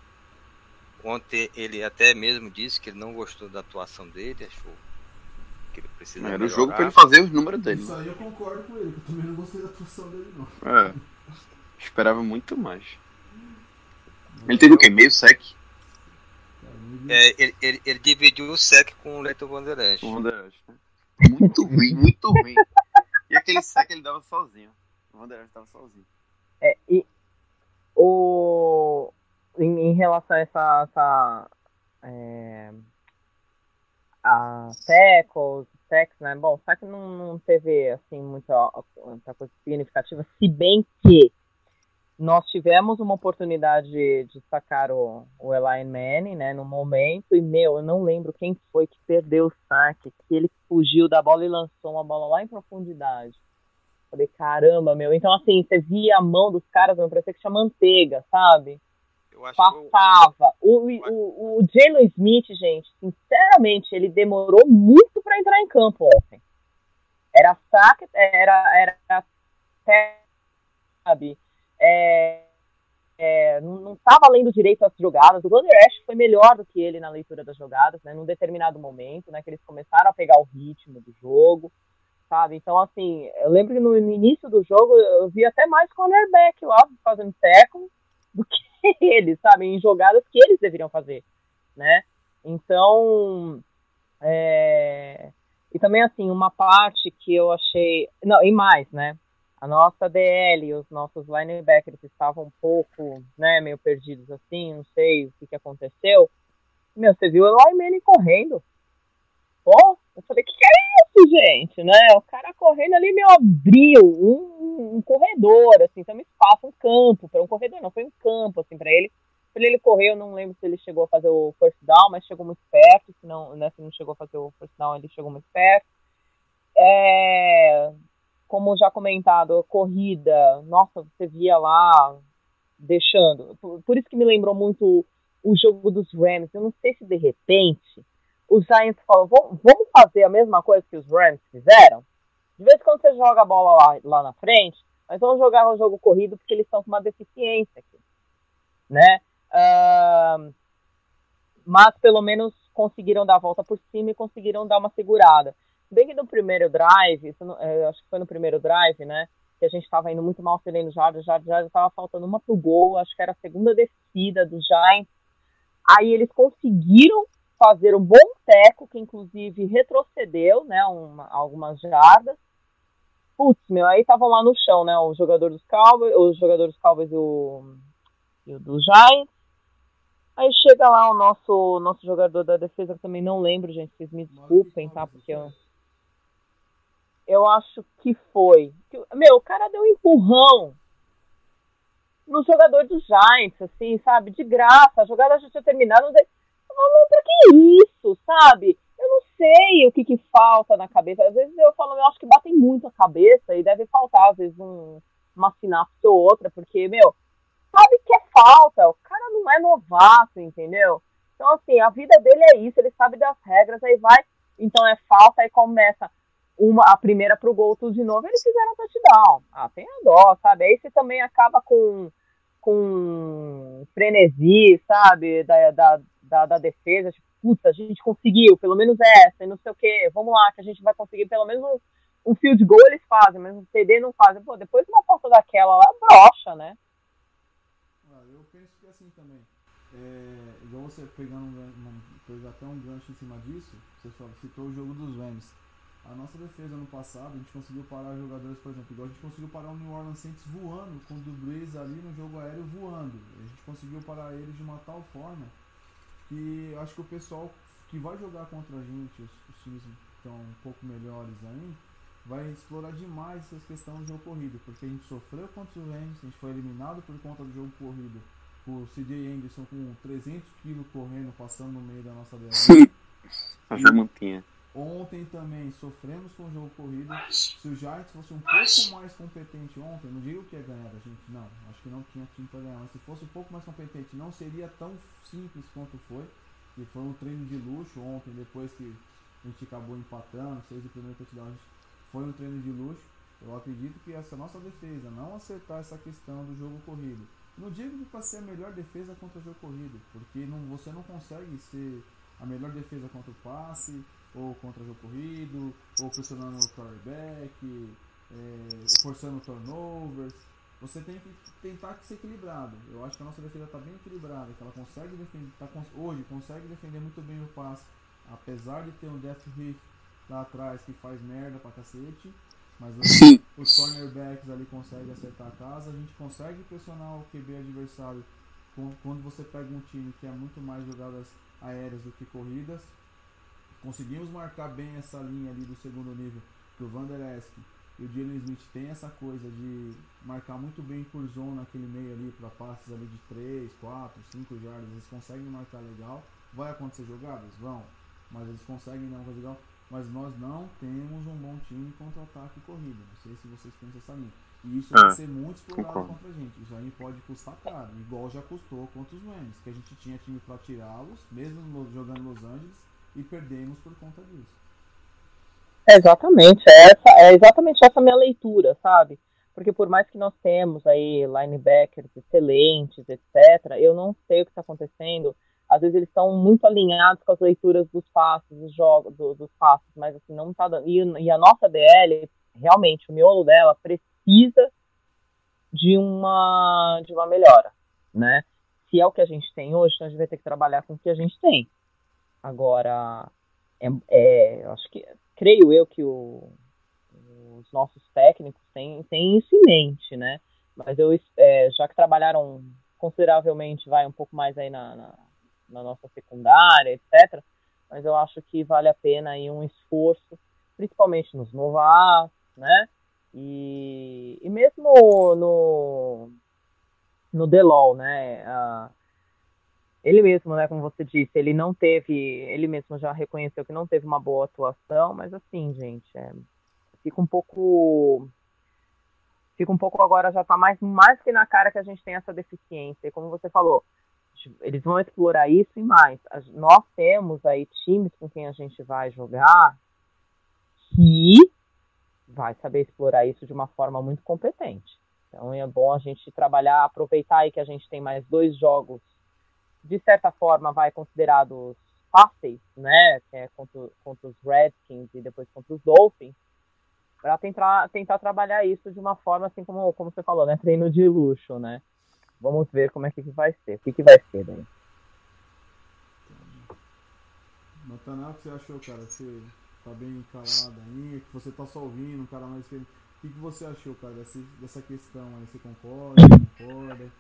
Ontem ele até mesmo disse que ele não gostou da atuação dele, achou que ele precisa Era o jogo pra ele fazer os números dele. Isso aí eu concordo com ele, que eu também não gostei da atuação dele, não. É. Esperava muito mais. Ele teve o quê? Meio sec? É, ele, ele, ele, dividiu o sec com o Leto Vanderest. Vanderest né? Muito ruim, muito ruim. E aquele sec ele dava sozinho. O estava sozinho. É, e o, em, em relação a essa, essa é, a tackles, sacks, né? Bom, só que não, não teve assim muita, muita coisa significativa, se bem que nós tivemos uma oportunidade de, de sacar o, o Eli Manning, né, no momento, e, meu, eu não lembro quem foi que perdeu o saque, que ele fugiu da bola e lançou uma bola lá em profundidade. Falei, caramba, meu. Então, assim, você via a mão dos caras, não parecia que tinha manteiga, sabe? Passava. O, o, o Jalen Smith, gente, sinceramente, ele demorou muito para entrar em campo ontem. Era saque, era, era sabe? É, é, não estava lendo direito as jogadas. O Thunder Ash foi melhor do que ele na leitura das jogadas, né? Num determinado momento, né? Que eles começaram a pegar o ritmo do jogo sabe? Então, assim, eu lembro que no, início do jogo eu vi até mais cornerback lá fazendo tackle do que *laughs* eles, sabe? Em jogadas que eles deveriam fazer, né? Então, é... e também, assim, uma parte que eu achei... Não, e mais, né? A nossa DL os nossos linebackers estavam um pouco, né, meio perdidos assim, não sei o que, que aconteceu. Meu, você viu o Eli correndo. Pô, eu falei, que que é isso, gente, né? O cara correndo ali me abriu um, um corredor, assim, também espaço, um campo, para um corredor não, foi um campo, assim, para ele. Pra ele correr, eu não lembro se ele chegou a fazer o first down, mas chegou muito perto, se não, né, se não chegou a fazer o first down, ele chegou muito perto. É, como já comentado, corrida, nossa, você via lá deixando. Por, por isso que me lembrou muito o jogo dos Rams. Eu não sei se de repente os Giants falam, vamos fazer a mesma coisa que os Rams fizeram? De vez em quando você joga a bola lá, lá na frente, mas vamos jogar o jogo corrido porque eles estão com uma deficiência aqui, né? Uh, mas pelo menos conseguiram dar a volta por cima e conseguiram dar uma segurada. Bem que no primeiro drive, não, é, acho que foi no primeiro drive, né? Que a gente estava indo muito mal cedendo jardas, já já estava faltando uma pro gol, acho que era a segunda descida do Giants. Aí eles conseguiram fazer um bom teco, que inclusive retrocedeu, né, uma, algumas jardas. Putz, meu, aí estavam lá no chão, né, o jogador dos Cowboys, os jogadores dos Cowboys e o, e o do Giants. Aí chega lá o nosso, nosso jogador da defesa, que também não lembro, gente, vocês me desculpem, tá, porque eu... Eu acho que foi. Meu, o cara deu um empurrão no jogador dos Giants, assim, sabe? De graça. A jogada já tinha terminado. Mas pra que isso, sabe? Eu não sei o que, que falta na cabeça. Às vezes eu falo, eu acho que batem muito a cabeça e deve faltar, às vezes, um, uma sinapse ou outra, porque, meu, sabe que é falta. O cara não é novato, entendeu? Então, assim, a vida dele é isso, ele sabe das regras, aí vai, então é falta, aí começa uma, a primeira pro tudo de novo, eles fizeram touchdown. Ah, tem a dó, sabe? Aí você também acaba com, com frenesi, sabe? Da, da, da, da defesa, tipo, puta, a gente conseguiu, pelo menos essa, e não sei o que, vamos lá, que a gente vai conseguir pelo menos um, um field goal eles fazem, mas um TD não fazem. Pô, depois de uma falta daquela lá, brocha, né? Ah, eu penso que é assim também. É, igual você pegando um, um, até um gancho em cima disso, você citou o jogo dos Rams. A nossa defesa no passado, a gente conseguiu parar jogadores, por exemplo, igual a gente conseguiu parar o New Orleans Saints voando, com o Brees ali no jogo aéreo voando. A gente conseguiu parar eles de uma tal forma que acho que o pessoal que vai jogar contra a gente, os, os times estão um pouco melhores aí, vai explorar demais essa questão do jogo corrido, porque a gente sofreu contra os Rams, a gente foi eliminado por conta do jogo corrido por CJ Anderson com 300 kg correndo, passando no meio da nossa DL. *laughs* A Jamantinha. Ontem também sofremos com o jogo corrido. Se o Giants fosse um pouco mais competente ontem, não digo que ia ganhar da gente, não. Acho que não tinha time para ganhar. Mas se fosse um pouco mais competente, não seria tão simples quanto foi. E foi um treino de luxo ontem, depois que a gente acabou empatando, seis o primeiro touchdown. Foi um treino de luxo. Eu acredito que essa nossa defesa, não acertar essa questão do jogo corrido. Não digo que para ser a melhor defesa contra o jogo corrido, porque não, você não consegue ser a melhor defesa contra o passe, ou contra o jogo corrido, ou pressionando o quarterback, é, forçando turnovers. Você tem que tentar ser equilibrado. Eu acho que a nossa defesa está bem equilibrada, que ela consegue defender, tá, hoje consegue defender muito bem o passe, apesar de ter um Death Riff lá atrás que faz merda pra cacete. Mas os, os cornerbacks ali conseguem acertar a casa, a gente consegue pressionar o QB adversário quando você pega um time que é muito mais jogadas aéreas do que corridas. Conseguimos marcar bem essa linha ali do segundo nível, que o Vander Esk e o Jalen Smith tem essa coisa de marcar muito bem por zona naquele meio ali para passes ali de 3, 4, 5 jardas, eles conseguem marcar legal. Vai acontecer jogadas? Vão, mas eles conseguem dar uma coisa legal. Mas nós não temos um bom time contra ataque e corrida. Não sei se vocês pensam essa linha. E isso vai é, ser muito explorado concordo. contra a gente. Isso aí pode custar caro, igual já custou contra os Rams, que a gente tinha time para tirá-los, mesmo jogando Los Angeles, e perdemos por conta disso. É exatamente, essa, é exatamente essa minha leitura, sabe? Porque por mais que nós temos aí linebackers excelentes, etc., eu não sei o que está acontecendo. Às vezes eles estão muito alinhados com as leituras dos passos, dos jogos, do, dos passos, mas assim, não tá dando. E, e a nossa DL, realmente, o miolo dela precisa de uma, de uma melhora, né? Se é o que a gente tem hoje, então a gente vai ter que trabalhar com o que a gente tem. Agora, é, é, acho que creio eu que o, os nossos técnicos têm, têm isso em mente, né? Mas eu, é, já que trabalharam consideravelmente, vai um pouco mais aí na, na, na, nossa secundária, etc. Mas eu acho que vale a pena aí um esforço, principalmente nos novatos, né? E, e mesmo no, no Delol, né? Ele mesmo, né, como você disse, ele não teve, ele mesmo já reconheceu que não teve uma boa atuação, mas assim, gente, é, fica um pouco fica um pouco agora já está mais mais que na cara que a gente tem essa deficiência. E como você falou, eles vão explorar isso e mais. Nós temos aí times com quem a gente vai jogar que vai saber explorar isso de uma forma muito competente. Então é bom a gente trabalhar, aproveitar aí que a gente tem mais dois jogos de certa forma, vai considerados fáceis, né? Que é contra, contra os Redskins e depois contra os Dolphins, para tentar, tentar trabalhar isso de uma forma assim como, como você falou, né? Treino de luxo, né? Vamos ver como é que vai ser. O que, que vai ser daí? Natanael, o que você achou, cara? Você tá bem calado aí, que você tá só ouvindo, um cara mais. O que, que você achou, cara, dessa, dessa questão aí? Você concorda, concorda?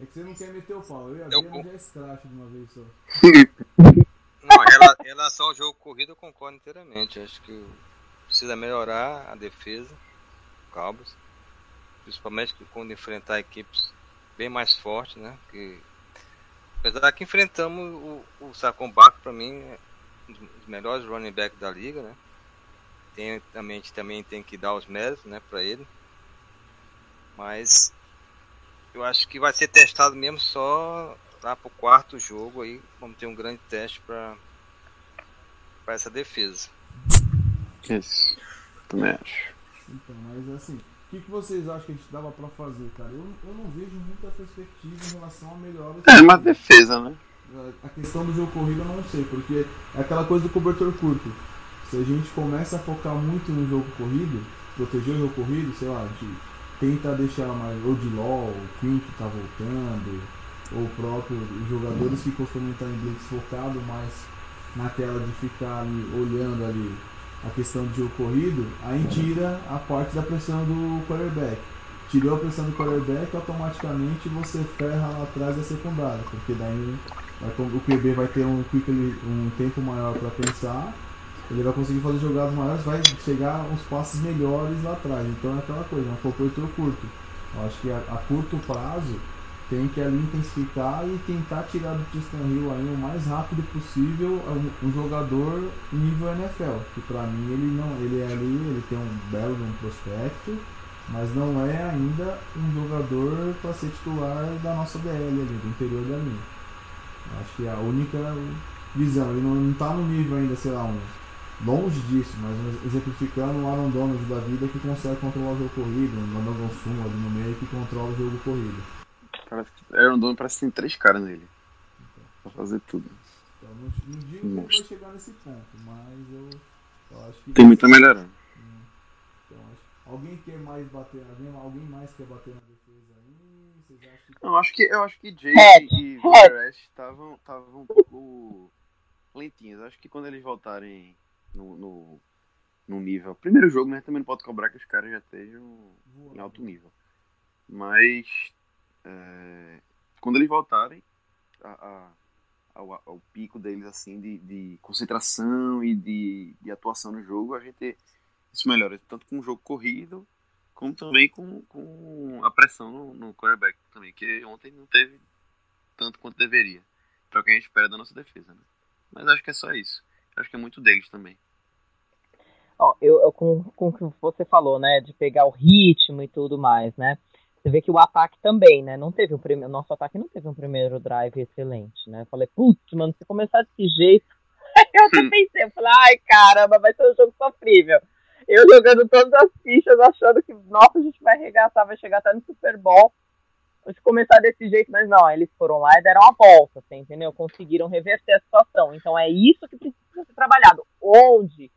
É que você não quer meter o pau. Eu e a eu... Bia já é escrache de uma vez só. *laughs* não, ela, em relação ao jogo corrido, eu concordo inteiramente. Acho que precisa melhorar a defesa, Cowboys. Principalmente quando enfrentar equipes bem mais fortes, né? Que, apesar que enfrentamos o, o Sacon Baco, para mim, é um dos melhores running back da liga, né? Tem, também, também tem que dar os méritos, né, para ele. Mas eu acho que vai ser testado mesmo só lá pro quarto jogo aí. Vamos ter um grande teste para para essa defesa. Isso. Também acho. Então, mas assim, o que, que vocês acham que a gente dava para fazer, cara? Eu, eu não vejo muita perspectiva em relação a melhora. É uma defesa, né? A questão do jogo corrido eu não sei, porque é aquela coisa do cobertor curto. Se a gente começa a focar muito no jogo corrido, proteger o jogo corrido, sei lá, de tenta deixar mais ou de LOL, o Queen que tá voltando, ou próprio os jogadores que costumam estar em Blitz focado mais naquela de ficar ali olhando ali a questão de jogo corrido, aí tira a parte da pressão do quarterback. Tirou a pressão do quarterback, automaticamente você ferra lá atrás da secundária, porque daí o QB vai ter um, um tempo maior para pensar ele vai conseguir fazer jogadas maiores, vai chegar uns passes melhores lá atrás. Então é aquela coisa, um cobertor curto. Eu acho que a, a, curto prazo tem que ali intensificar e tentar tirar do Tristan Hill aí o mais rápido possível um, um jogador nível NFL. Que para mim ele não, ele é ali, ele tem um belo um prospecto, mas não é ainda um jogador para ser titular da nossa DL ali, do interior da linha. Acho que é a única visão. Ele não, não tá no nível ainda, sei lá, um Longe disso, mas exemplificando o Aaron Donald da vida que consegue controlar o jogo corrido, um Landon Sumo ali no meio que controla o jogo corrido. Cara, Aaron Donald parece que tem três caras nele. Então, pra fazer tudo. Então, não, não digo que vai chegar nesse ponto, mas eu, eu acho que. Tem muito a melhorar. Então, acho, alguém quer mais bater, alguém, alguém mais quer bater na defesa aí? Vocês acham que... Não, acho que, eu acho que Jay é. e Everest estavam um pouco lentinhos. Acho que quando eles voltarem no, no, num nível. Primeiro jogo, né? Também não pode cobrar que os caras já estejam em alto nível. Mas é, quando eles voltarem a, a, ao, ao, pico deles assim de, de concentração e de, de, atuação no jogo, a gente isso melhora tanto com o jogo corrido como também com, com a pressão no, no quarterback também, que ontem não teve tanto quanto deveria. Para o que a gente espera da nossa defesa, né? Mas acho que é só isso. Acho que é muito deles também. Ó, eu, eu com, com o que você falou, né, de pegar o ritmo e tudo mais, né? Você vê que o ataque também, né? Não teve um primeiro, nosso ataque não teve um primeiro drive excelente, né? Eu falei, putz, mano, se começar desse jeito, *laughs* eu até pensei, eu falei, ai caramba, vai ser um jogo sofrível. Eu jogando todas as fichas, achando que, nossa, a gente vai arregaçar, vai chegar até no Super Bowl. Se começar desse jeito, mas não, eles foram lá e deram a volta, assim, entendeu? Conseguiram reverter a situação. Então é isso que precisa ser trabalhado. Onde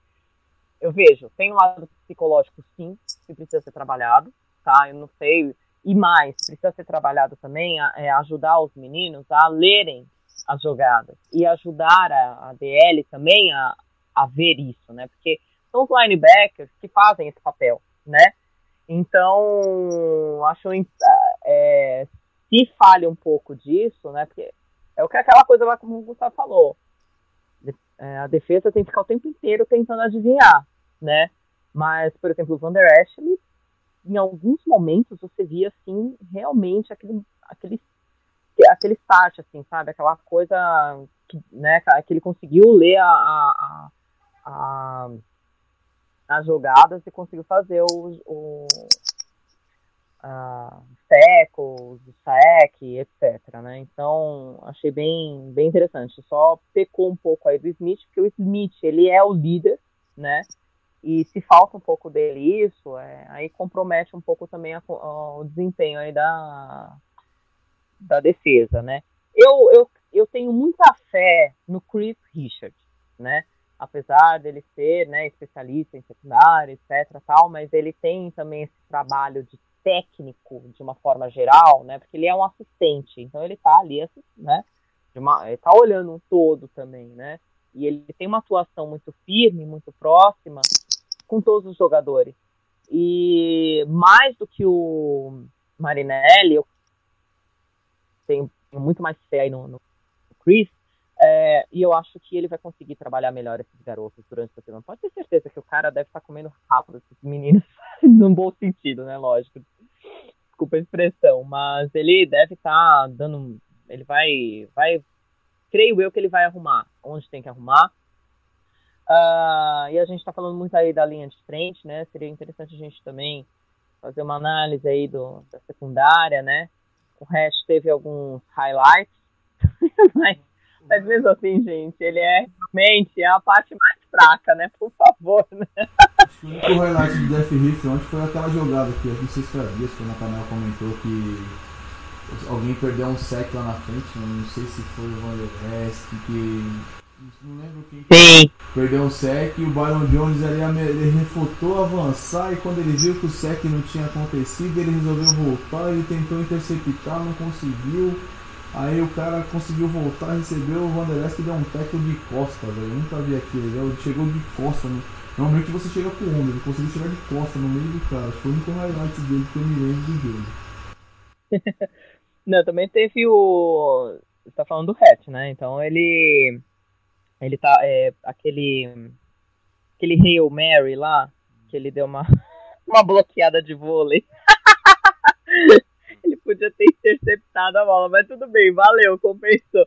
eu vejo, tem um lado psicológico, sim, que precisa ser trabalhado, tá? Eu não sei. E mais, precisa ser trabalhado também é ajudar os meninos a lerem as jogadas e ajudar a, a DL também a, a ver isso, né? Porque são os linebackers que fazem esse papel, né? Então, acho é, se falha um pouco disso, né? Porque é o que aquela coisa lá como o Gustavo falou. É, a defesa tem que ficar o tempo inteiro tentando adivinhar, né? Mas, por exemplo, o Van Der em alguns momentos você via assim realmente aquele aquele aquele start assim, sabe? Aquela coisa que, né, que ele conseguiu ler a, a, a as jogadas e conseguiu fazer o uh, tackles, o sec, etc. Né? Então, achei bem, bem interessante. Só pecou um pouco aí do Smith, porque o Smith, ele é o líder, né? E se falta um pouco dele isso, é, aí compromete um pouco também a, a, o desempenho aí da, da defesa, né? Eu, eu, eu tenho muita fé no Chris Richard, né? apesar dele ser né, especialista em secundária, etc. Tal, mas ele tem também esse trabalho de técnico de uma forma geral, né? Porque ele é um assistente, então ele está ali, né? Uma, ele tá olhando um todo também, né? E ele tem uma atuação muito firme, muito próxima com todos os jogadores. E mais do que o Marinelli, eu tenho muito mais fé aí no, no Chris, é, e eu acho que ele vai conseguir trabalhar melhor esses garotos durante a semana. Pode ter certeza que o cara deve estar comendo rápido esses meninos, *laughs* num bom sentido, né? Lógico. Desculpa a expressão, mas ele deve estar dando. Ele vai. vai creio eu que ele vai arrumar onde tem que arrumar. Uh, e a gente está falando muito aí da linha de frente, né? Seria interessante a gente também fazer uma análise aí do, da secundária, né? O resto teve alguns highlights, *laughs* mas mas mesmo assim, gente, ele é realmente a parte mais fraca, né? Por favor, né? O único highlight do Death Riff ontem foi aquela jogada que não sei se foi a Bia, se foi na canal comentou que alguém perdeu um sec lá na frente, não sei se foi o Van Der que. Não lembro quem Sim. perdeu um sec e o Byron Jones ali ele refutou avançar e quando ele viu que o sec não tinha acontecido, ele resolveu voltar, ele tentou interceptar, não conseguiu. Aí o cara conseguiu voltar, recebeu o Vanderlei que deu um tackle de costa, velho. Eu nunca vi aquilo, ele chegou de costa. Né? Normalmente você chega com ombro, ele conseguiu chegar de costa no meio do cara. Foi o único highlight dele que eu me lembro do jogo. *laughs* Não, também teve o. Você tá falando do Hatch, né? Então ele. Ele tá. É, aquele. Aquele Hail Mary lá, que ele deu uma, *laughs* uma bloqueada de vôlei. *laughs* ele podia ter interceptado a bola, mas tudo bem, valeu, compensou.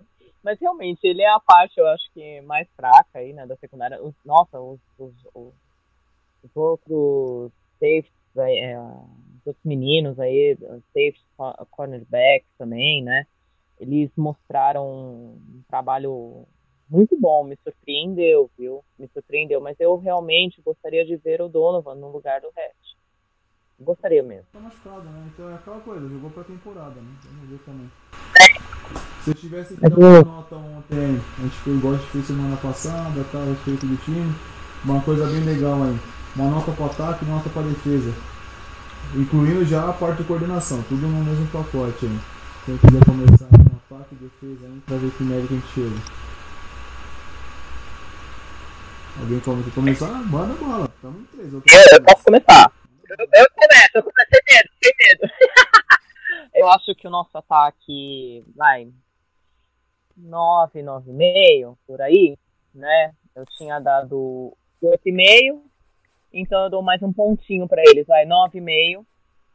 Mas realmente, ele é a parte, eu acho que mais fraca aí, né, da secundária. Os, nossa, os, os, os, os outros safes, é, os outros meninos aí, safes, cornerbacks também, né, eles mostraram um trabalho muito bom, me surpreendeu, viu? Me surpreendeu, mas eu realmente gostaria de ver o Donovan no lugar do Hatch. Gostaria mesmo. Tá machucado, né? Então é aquela coisa, jogou pra temporada, né? Vamos ver também. Se eu tivesse que dar uma nota ontem, a gente foi igual a gente fez semana passada, tá, a respeito do time, uma coisa bem legal aí. Uma nota para ataque e uma nota para defesa. Incluindo já a parte de coordenação, tudo no mesmo pacote aí. Quem quiser começar no ataque e defesa aí, pra ver que média que a gente chega. Alguém come- começar? Manda bola. Tamo em três. Eu, Eu, eu posso começar. Eu, eu começo, eu começo sem medo, sem medo. *laughs* eu acho que o nosso ataque vai 9, 9,5 por aí, né? Eu tinha dado 8,5, então eu dou mais um pontinho pra eles, vai 9,5,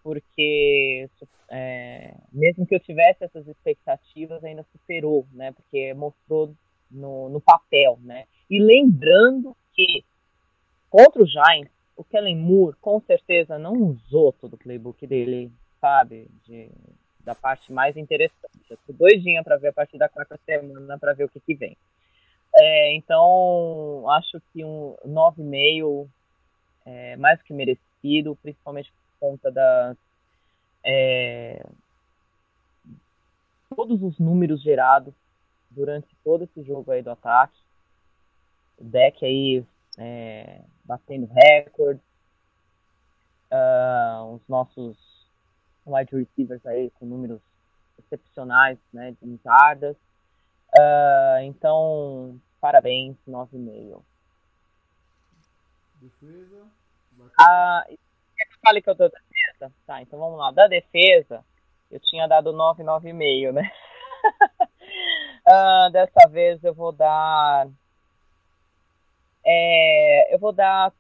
porque é, mesmo que eu tivesse essas expectativas, ainda superou, né? Porque mostrou no, no papel, né? E lembrando que contra o Giants, o Kellen Moore com certeza não usou todo o playbook dele, sabe? De, da parte mais interessante. Eu tô doidinha para ver a partir da quarta semana para ver o que, que vem. É, então, acho que um 9,5 é mais que merecido, principalmente por conta da. É, todos os números gerados durante todo esse jogo aí do ataque. O deck aí é, batendo recorde. Uh, os nossos wide receivers aí com números excepcionais né, de jardas. Uh, então, parabéns, 9,5. Defesa. Ah, quer que eu fale que eu dou defesa? Tá, então vamos lá. Da defesa, eu tinha dado 9, 9,5, né? uh, *laughs* dessa vez eu vou dar. É, eu vou dar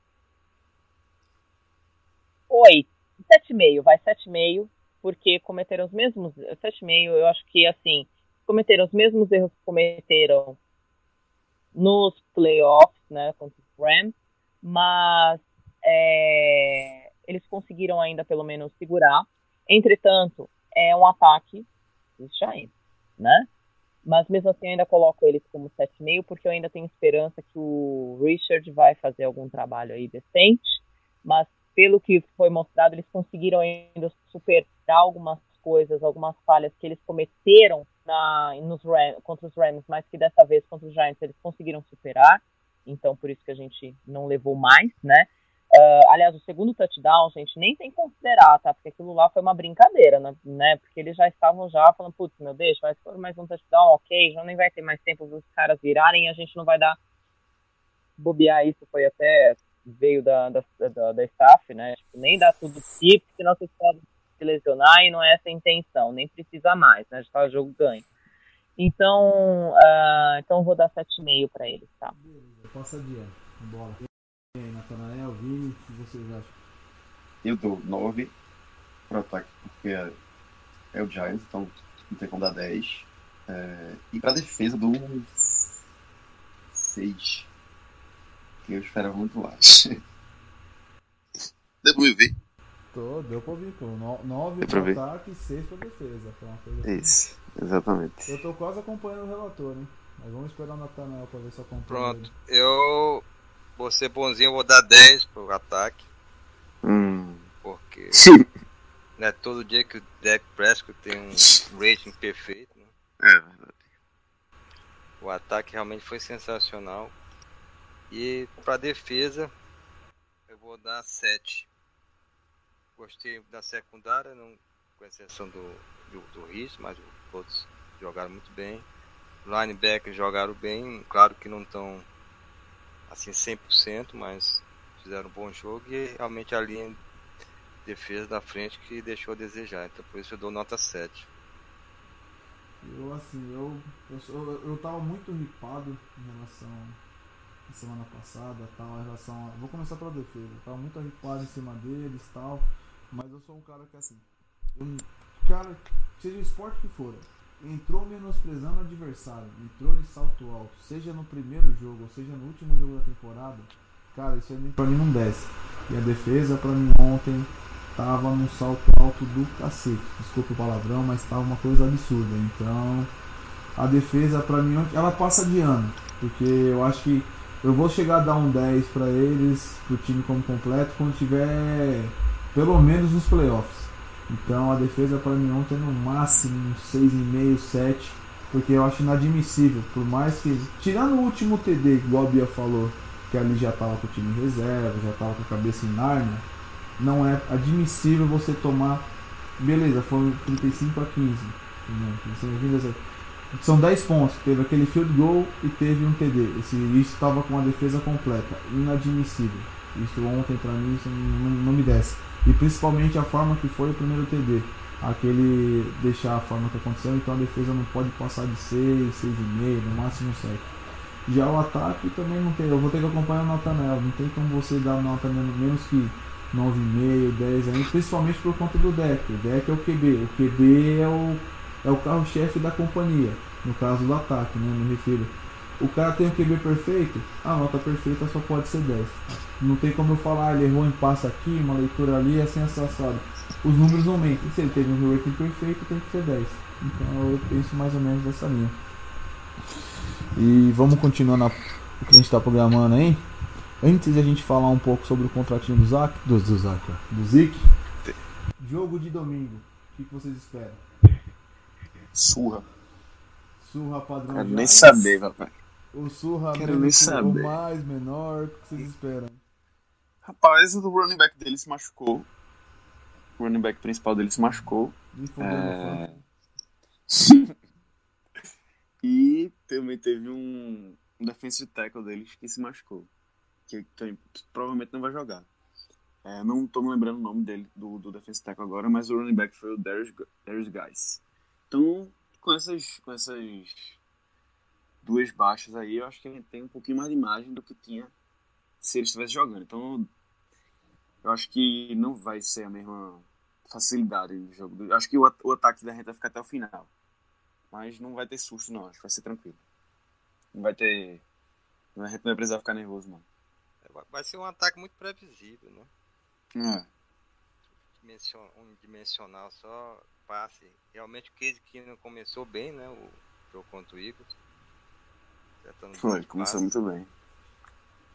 8, 7,5, vai 7,5, porque cometeram os mesmos. 7,5, eu acho que assim, cometeram os mesmos erros que cometeram nos playoffs, né, contra os Rams, mas é, eles conseguiram ainda pelo menos segurar. Entretanto, é um ataque dos Giants, né? Mas mesmo assim eu ainda coloco eles como 7,5 porque eu ainda tenho esperança que o Richard vai fazer algum trabalho aí decente, mas pelo que foi mostrado, eles conseguiram ainda superar algumas coisas, algumas falhas que eles cometeram na, nos contra os Rams, mas que dessa vez contra os Giants eles conseguiram superar. Então, por isso que a gente não levou mais, né? Uh, aliás, o segundo touchdown, gente, nem tem que considerar, tá? Porque aquilo lá foi uma brincadeira, né? Porque eles já estavam já falando, putz, meu Deus, vai for mais um touchdown, ok, já nem vai ter mais tempo dos caras virarem, a gente não vai dar bobear isso, foi até veio da, da, da, da staff, né? Tipo, nem dá tudo tipo, senão vocês podem se lesionar e não é essa a intenção, nem precisa mais, né? Já tá o jogo ganho. Então, uh, então vou dar 7,5 para eles, tá? Beleza, passa adiante. Bola. E aí, Natanael, Vini, o que vocês acham? Eu dou 9 pro ataque, porque é, é o Giants, então não tem como dar 10. É, e pra defesa eu dou um 6. Que eu esperava muito mais. Deu pra me ver? Tô, deu pra ouvir, pô. 9 Deu pra pro ver. ataque e 6 pra defesa. Foi uma coisa assim. Isso, exatamente. Eu tô quase acompanhando o relator, hein? Mas vamos esperar o Natanael pra ver se acompanha. Pronto, ele. eu vou ser bonzinho, eu vou dar 10 pro ataque, Hum. porque *laughs* não é todo dia que o Dak Prescott tem um rating perfeito. Né? É verdade. O ataque realmente foi sensacional. E para defesa, eu vou dar 7. Gostei da secundária, não, com exceção do, do, do Riz, mas os outros jogaram muito bem. Linebackers jogaram bem, claro que não estão assim 100%, mas fizeram um bom jogo e realmente a linha de defesa da frente que deixou a desejar. Então por isso eu dou nota 7. Eu, assim, eu, eu, eu, eu tava muito ripado em relação semana passada, tal, em relação a, Vou começar pela defesa. Tava muito ripado em cima deles tal. Mas eu sou um cara que assim. eu- cara, seja o esporte que for, entrou menosprezando o adversário, entrou de salto alto, seja no primeiro jogo, ou seja no último jogo da temporada, cara, isso aí pra mim não desce. E a defesa pra mim ontem tava num salto alto do cacete. Desculpa o palavrão, mas tava uma coisa absurda. Então, a defesa pra mim ela passa de ano, porque eu acho que eu vou chegar a dar um 10 pra eles, pro time como completo, quando tiver pelo menos nos playoffs. Então a defesa para mim ontem no máximo um 6,5, 7, porque eu acho inadmissível, por mais que tirando o último TD, igual a Bia falou, que ali já tava com o time em reserva, já tava com a cabeça em Narnia, não é admissível você tomar beleza, foram 35 a 15. entendeu? 35 a 15, São 10 pontos. Teve aquele field goal e teve um TD. Esse, isso estava com a defesa completa. Inadmissível. Isso ontem pra mim isso não, não me desce. E principalmente a forma que foi o primeiro TD. Aquele deixar a forma que aconteceu, então a defesa não pode passar de 6, 6,5, no máximo 7. Já o ataque também não tem. Eu vou ter que acompanhar o Natanel. Não tem como você dar nota menos que 9,5, 10 ainda, principalmente por conta do deck. O deck é o QB. O QB é o, é o carro-chefe da companhia. No caso do ataque, né? Me refiro. O cara tem um QB perfeito, a nota perfeita só pode ser 10. Não tem como eu falar, ele errou em passo aqui, uma leitura ali, assim assado. Os números aumentam. Se ele teve um rating perfeito, tem que ser 10. Então eu penso mais ou menos dessa linha. E vamos continuar na, o que a gente está programando aí. Antes de a gente falar um pouco sobre o contratinho do Zac, do, do Zac, do Zik, jogo de domingo, o que vocês esperam? Surra. Surra padrão. Quero nem saber, papai. O surra Quero nem saber. o mais menor, o que vocês esperam? Rapaz, o running back dele se machucou. O running back principal dele se machucou. É... *laughs* e também teve um, um defensive tackle deles que se machucou. Que, que provavelmente não vai jogar. É, não tô me lembrando o nome dele, do, do defensive tackle agora, mas o running back foi o Darius, Darius Guys. Então, com essas, com essas duas baixas aí, eu acho que a gente tem um pouquinho mais de imagem do que tinha se ele estivesse jogando. Então, eu acho que não vai ser a mesma facilidade no jogo. Eu acho que o, o ataque da gente vai ficar até o final. Mas não vai ter susto, não. Acho que vai ser tranquilo. Não vai ter. A gente não vai precisar ficar nervoso, não. Vai- Vai ser um ataque muito previsível, né? É. Dimension- unidimensional, só passe. Realmente o Case que não começou bem, né? O jogo contra o Eagles. Acertando Foi, começou muito bem.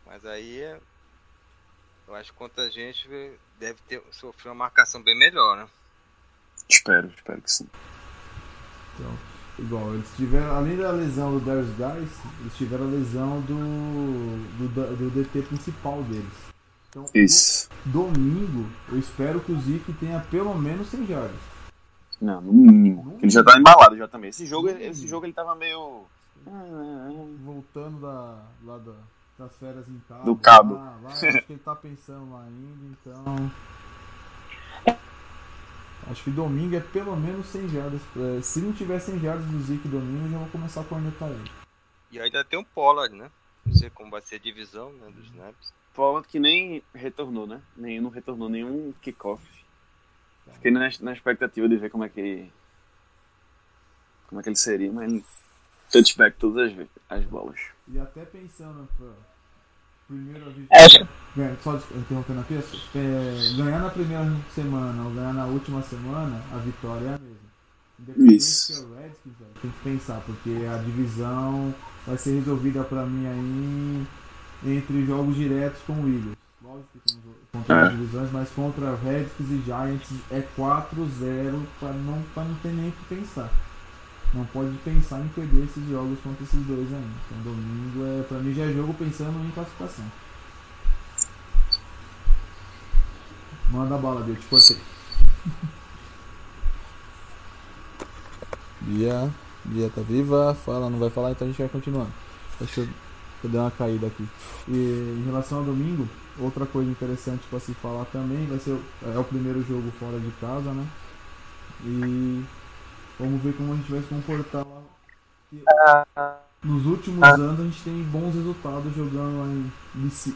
Mas aí é- eu acho que contra a gente deve ter sofrer uma marcação bem melhor, né? Espero, espero que sim. Então, igual, eles tiveram, além da lesão do Darius Guys, eles tiveram a lesão do, do, do DT principal deles. Então, Isso. do- domingo, eu espero que o Zeke tenha pelo menos 100 jardas. Não, no mínimo. Ele já tá embalado já também. Esse jogo, esse jogo ele tava meio. Voltando da, lá da, das férias em casa. Do cabo. Lá, lá, acho que ele tá pensando lá ainda, então. Acho que domingo é pelo menos 100 jardas. É, Se não tiver 100 jardas do Zeke domingo, eu já vou começar a cornetar ele. E ainda tem um Pollard, né? Não sei como vai ser a divisão né, dos snaps. Pollard que nem retornou, né? Nem, não retornou nenhum kickoff. Fiquei na, na expectativa de ver como é que. Como é que ele seria, mas ele touchback todas as, as bolas. E até pensando pra primeira vitória. É, Ganha- Só interrompendo aqui, é, ganhar na primeira semana ou ganhar na última semana, a vitória é a mesma. Independente Isso. que é o Redskins, velho, tem que pensar, porque a divisão vai ser resolvida pra mim aí entre jogos diretos com o Eagles. Lógico que tem contra É. as divisões, mas contra Redskins e Giants é 4-0 pra não, pra não ter nem o que pensar. Não pode pensar em perder esses jogos contra esses dois ainda. Então domingo é, pra mim já é jogo pensando em classificação. Manda a bala, Deus, te cortei. *laughs* Bia, Bia tá viva, fala, não vai falar, então a gente vai continuando. Deixa eu, deixa eu dar uma caída aqui. E em relação ao domingo, outra coisa interessante para se falar também vai ser é o primeiro jogo fora de casa, né? E vamos ver como a gente vai se comportar lá. Nos últimos anos a gente tem bons resultados jogando lá em BC.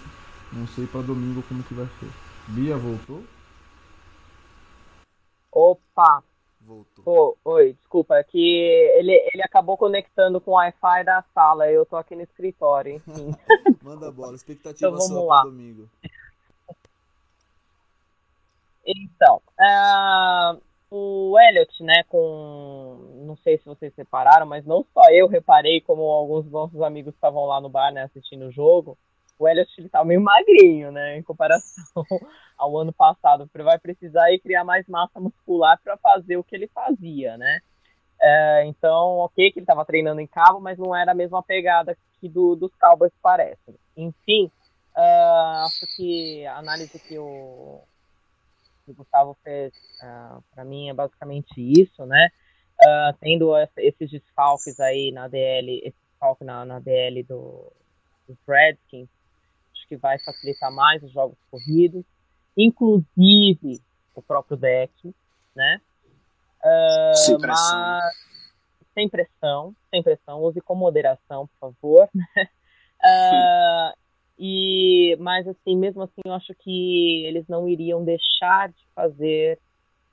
Não sei para domingo como que vai ser. Bia voltou? Opa! Voltou. Oi, desculpa, é que ele, ele acabou conectando com o Wi-Fi da sala, eu tô aqui no escritório, enfim. *laughs* Manda bola, expectativa Então, sua lá. domingo. Então, ah, o Elliot, né, com. Não sei se vocês repararam, mas não só eu reparei, como alguns dos nossos amigos estavam lá no bar, né, assistindo o jogo. O Elliot ele tá meio magrinho, né, em comparação *laughs* ao ano passado. Ele vai precisar aí criar mais massa muscular para fazer o que ele fazia, né. É, então, ok, que ele estava treinando em cabo, mas não era a mesma pegada que do, dos Cowboys parece. Enfim, ah, acho que a análise que o, que o Gustavo fez para mim é basicamente isso, né? uh, tendo esses desfalques aí na DL, esse desfalque na, na DL do, dos Redskins, que vai facilitar mais os jogos corridos, inclusive o próprio deck, né? Uh, sem pressão. Mas, sem pressão, sem pressão, use com moderação, por favor. uh, *laughs* e, mas assim, mesmo assim, eu acho que eles não iriam deixar de fazer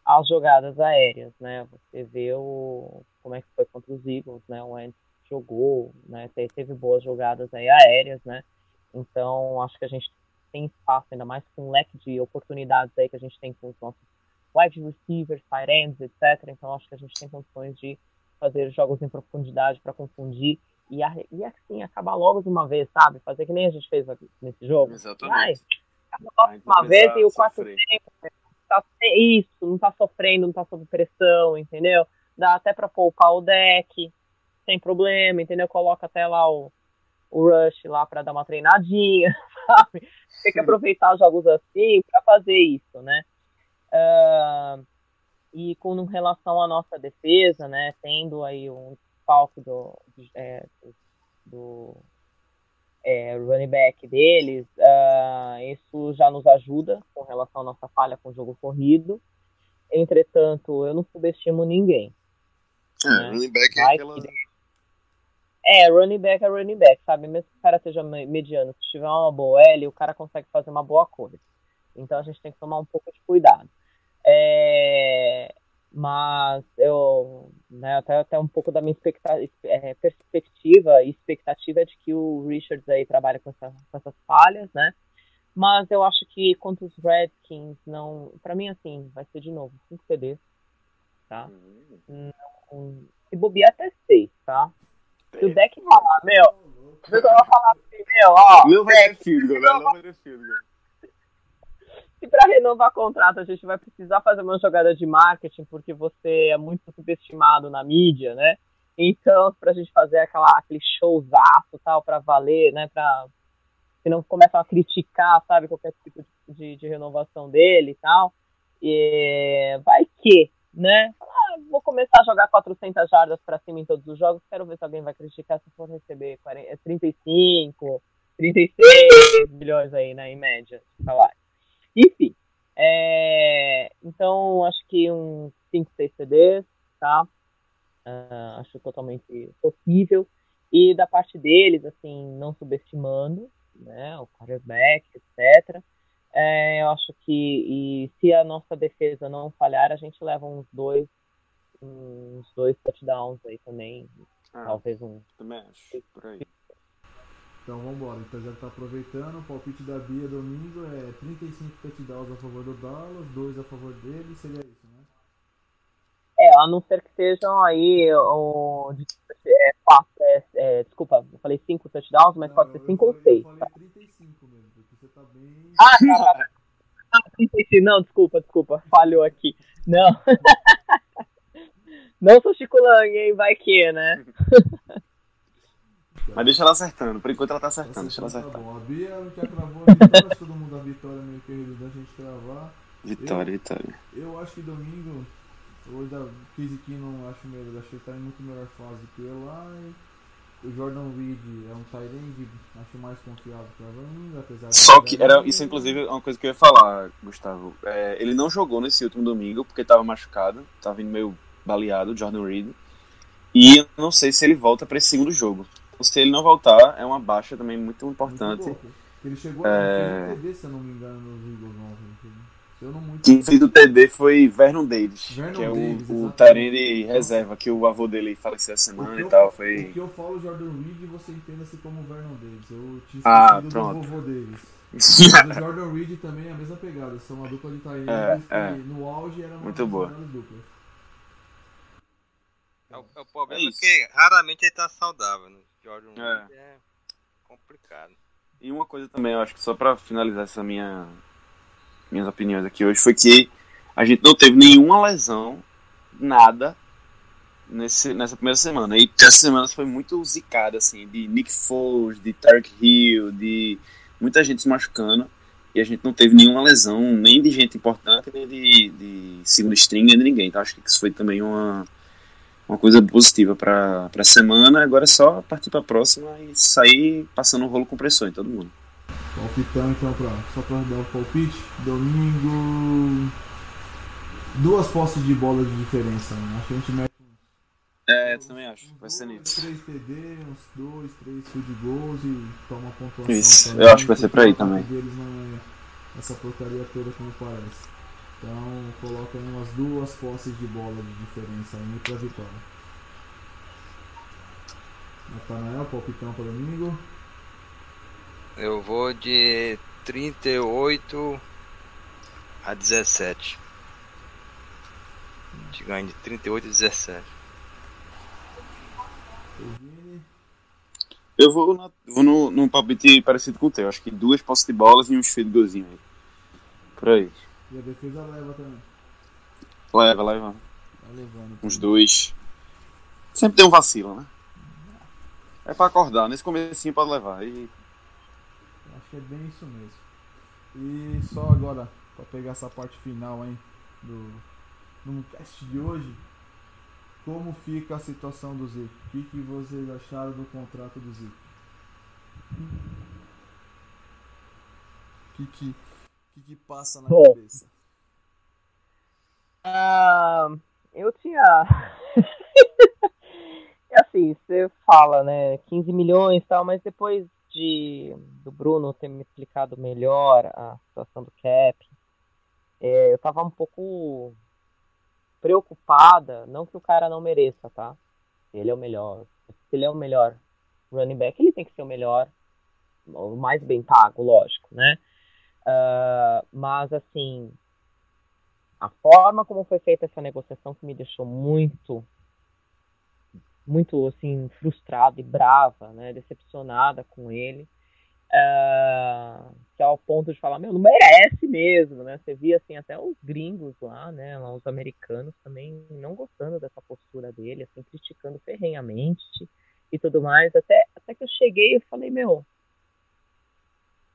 as jogadas aéreas, né? Você vê o, como é que foi contra os Eagles, né? O Wentz jogou, né? Teve boas jogadas aí aéreas, né? Então, acho que a gente tem espaço, ainda mais com o leque de oportunidades aí que a gente tem com os nossos wide receivers, tight ends, etc. Então, acho que a gente tem condições de fazer jogos em profundidade para confundir e, e assim, acabar logo de uma vez, sabe? Fazer que nem a gente fez nesse jogo. Exatamente. acaba logo de uma vez e o quarto tempo tá, isso, não tá sofrendo, não tá sob pressão, entendeu? Dá até para poupar o deck, sem problema, entendeu? Coloca até lá o, o Rush lá para dar uma treinadinha, *laughs* sabe? Tem que aproveitar jogos assim para fazer isso, né? Uh, e com relação à nossa defesa, né, tendo aí um desfalque do, é, do é, running back deles, uh, isso já nos ajuda com relação à nossa falha com o jogo corrido. Entretanto, eu não subestimo ninguém. É, né? running back é aquela... que... É, running back é running back, sabe? Mesmo que o cara seja mediano, se tiver uma boa L, o cara consegue fazer uma boa coisa. Então a gente tem que tomar um pouco de cuidado. É, mas eu, né, até, até um pouco da minha é, perspectiva e expectativa é de que o Richards aí trabalha com, essa, com, essas falhas, né? Mas eu acho que contra os Redskins, não. Para mim, assim, vai ser de novo 5 CDs, tá? Não, se bobear até 6, tá? Se o deck falar, meu, se eu falar assim, meu, ó. Não vai ter field goal, né? Não vai ter field goal se para renovar contrato a gente vai precisar fazer uma jogada de marketing porque você é muito subestimado na mídia, né? Então, para a gente fazer aquela, aquele showzaço tal para valer, né? Para se não começam a criticar, sabe, qualquer tipo de, de, de renovação dele e tal. E vai que, né? Ah, vou começar a jogar 400 jardas para cima em todos os jogos. Quero ver se alguém vai criticar se for receber 40, 35, 36 milhões aí, né, em média, salário. Enfim, é, então acho que uns 5, 6 CDs, tá? Uh, acho totalmente possível. E da parte deles, assim, não subestimando, né, o quarterback, etc. É, eu acho que e se a nossa defesa não falhar, a gente leva uns dois, uns dois touchdowns aí também, ah, talvez um. Também acho, por aí. Então vamos embora. Então já está aproveitando. O palpite da Bia domingo é 35 touchdowns a favor do Dallas, 2 a favor dele. Seria isso, né? É, a não ser que sejam aí o. É, quatro, é, é, desculpa, eu falei 5 touchdowns, mas não, pode ser 5 ou 6. Eu falei 35 mesmo, porque você tá bem. Ah, tá, tá. Ah, 35, não, desculpa, desculpa, falhou aqui. Não. *laughs* não sou Chico Lang, hein? Vai que, né? *laughs* Mas deixa ela acertando, por enquanto ela tá acertando, deixa ela tá acertar. bom. A Bia já cravou a vitória, todo mundo a vitória meio que redundante a gente cravar. Vitória, eu, vitória. Eu acho que domingo, hoje da Kiziki não acho melhor, acho que ele tá em muito melhor fase que eu lá. O Jordan Reed é um Tyrande, acho mais confiável pra mim, apesar Só que era isso, inclusive, uma coisa que eu ia falar, Gustavo. É, ele não jogou nesse último domingo porque tava machucado, tava vindo meio baleado, Jordan Reed. E eu não sei se ele volta para esse segundo jogo se ele não voltar, é uma baixa também muito importante. Muito ele chegou é... a TD, se eu não me engano, nos Eagles muito... Quem fez o TD foi Vernon Davis, Vernon que é Davis, o, o Tarene reserva, que o avô dele faleceu essa semana e tal. Foi... O que eu falo Jordan Reed, você entenda-se como Vernon Davis. Eu tinha ah, pronto. do vovô deles. *laughs* o Jordan Reed também é a mesma pegada, são uma dupla de Tyrants é, é. no auge era uma muito boa. duplas. É o, é o problema é, é que raramente ele tá saudável, né? Jordan é. é complicado. E uma coisa também, eu acho que só para finalizar essa minha minhas opiniões aqui hoje foi que a gente não teve nenhuma lesão, nada nesse, nessa primeira semana. E essa semana foi muito zicada, assim, de Nick Foles, de Tarek Hill, de muita gente se machucando. E a gente não teve nenhuma lesão, nem de gente importante, nem de, de segundo string, nem de ninguém. Então acho que isso foi também uma, uma coisa positiva para a semana. Agora é só partir para a próxima e sair passando um rolo compressor em todo mundo. Palpitando então pra, só para dar o palpite. Domingo. Duas posses de bola de diferença. Né? Acho que a gente mete é, eu também acho. Vai ser nisso. 3 TD, uns 2, 3 field goals e toma pontuação. Isso, eu acho que vai ser pra aí também. Deles não é essa porcaria toda como parece. Então coloca aí umas duas posses de bola de diferença aí pra vitória. Natanael, palpitão para domingo. Eu vou de 38 a 17. A gente ganha de 38 a 17. Eu vou, na, vou no, num palpite parecido com o teu. Acho que duas posses de bolas e uns field golzinho aí. Por aí. E a defesa leva também. Leva, leva. Vai levando. Uns dois. Sempre tem um vacilo, né? É pra acordar. Nesse comecinho pode levar. E... Acho que é bem isso mesmo. E só agora, pra pegar essa parte final aí do, do cast de hoje como fica a situação do Zico? O que, que vocês acharam do contrato do Zico? O que, que, que, que passa na Bom, cabeça? Uh, eu tinha. *laughs* é assim, você fala, né? 15 milhões e tal, mas depois de do Bruno ter me explicado melhor a situação do cap, é, eu tava um pouco preocupada, não que o cara não mereça, tá? Ele é o melhor. Se ele é o melhor running back, ele tem que ser o melhor, o mais bem pago, lógico, né? Uh, mas, assim, a forma como foi feita essa negociação que me deixou muito, muito, assim, frustrada e brava, né? Decepcionada com ele. Uh, que é ao ponto de falar, meu, não merece mesmo, né? Você via assim até os gringos lá, né? Os americanos também não gostando dessa postura dele, assim, criticando ferrenhamente e tudo mais. Até, até que eu cheguei e falei, meu,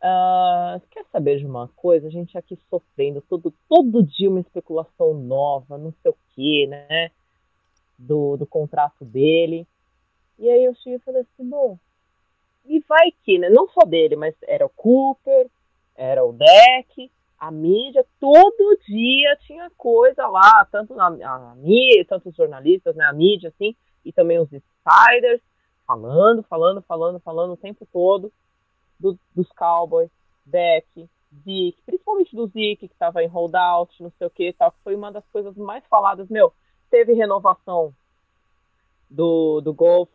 uh, quer saber de uma coisa? A gente aqui sofrendo todo, todo dia uma especulação nova, não sei o que, né? Do, do contrato dele. E aí eu cheguei e falei assim, bom, e vai que, né? Não só dele, mas era o Cooper, era o Deck, a mídia, todo dia tinha coisa lá, tanto na a mídia, tanto os jornalistas, né, a mídia, assim, e também os insiders, falando, falando, falando, falando o tempo todo do, dos Cowboys, Deck, Zeke, principalmente do Zeke, que estava em holdout, não sei o que tal, que foi uma das coisas mais faladas. Meu, teve renovação do, do Golf,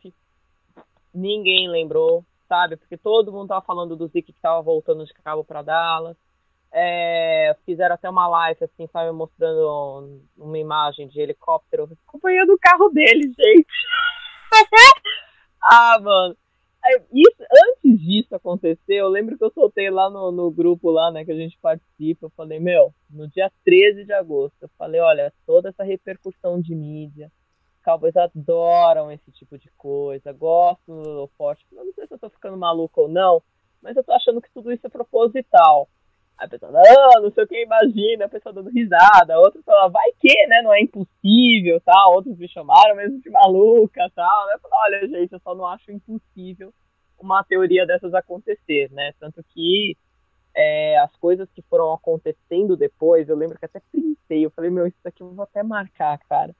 ninguém lembrou, sabe? Porque todo mundo tava falando do Zeke que tava voltando de cabo para Dallas. É, fizeram até uma live, assim, sabe, mostrando uma imagem de helicóptero acompanhando o carro dele, gente. *laughs* ah, mano. Isso, antes disso acontecer, eu lembro que eu soltei lá no, no grupo lá, né, que a gente participa, eu falei, meu, no dia 13 de agosto, eu falei, olha, toda essa repercussão de mídia, Cowboys adoram esse tipo de coisa, gostam do forte. Não sei se eu tô ficando maluco ou não, mas eu tô achando que tudo isso é proposital. A pessoa, não, não sei o que, imagina, a pessoa dando risada, outra fala, vai que, né, não é impossível, tal, outros me chamaram mesmo de maluca, tal, né, falo, olha, gente, eu só não acho impossível uma teoria dessas acontecer, né, tanto que é, as coisas que foram acontecendo depois, eu lembro que até printei, eu falei, meu, isso aqui eu vou até marcar, cara,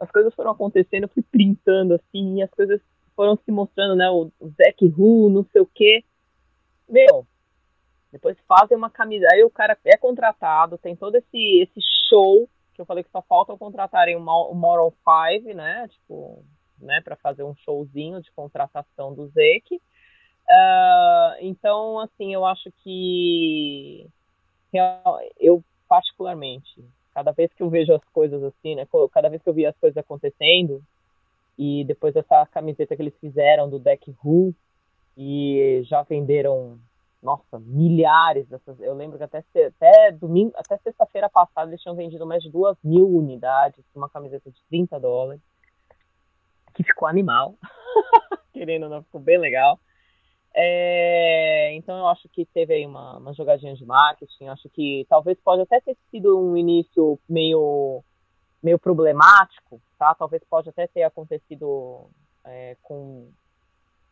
as coisas foram acontecendo, eu fui printando assim, e as coisas foram se mostrando, né? O, Zack Hu, não sei o quê. Meu, depois fazem uma camisa. Aí o cara é contratado, tem todo esse, esse show, que eu falei que só falta contratarem o Moral 5, né? Tipo, né, para fazer um showzinho de contratação do Zeke. Uh, então, assim, eu acho que eu particularmente Cada vez que eu vejo as coisas assim, né? Cada vez que eu vi as coisas acontecendo, e depois dessa camiseta que eles fizeram do Deck Who, e já venderam, nossa, milhares dessas. Eu lembro que até, até domingo, até sexta-feira passada eles tinham vendido mais de duas mil unidades, uma camiseta de 30 dólares, que ficou animal. *laughs* Querendo ou não, ficou bem legal. É, então eu acho que teve aí uma, uma jogadinha de marketing. Acho que talvez pode até ter sido um início meio meio problemático, tá? Talvez pode até ter acontecido é, com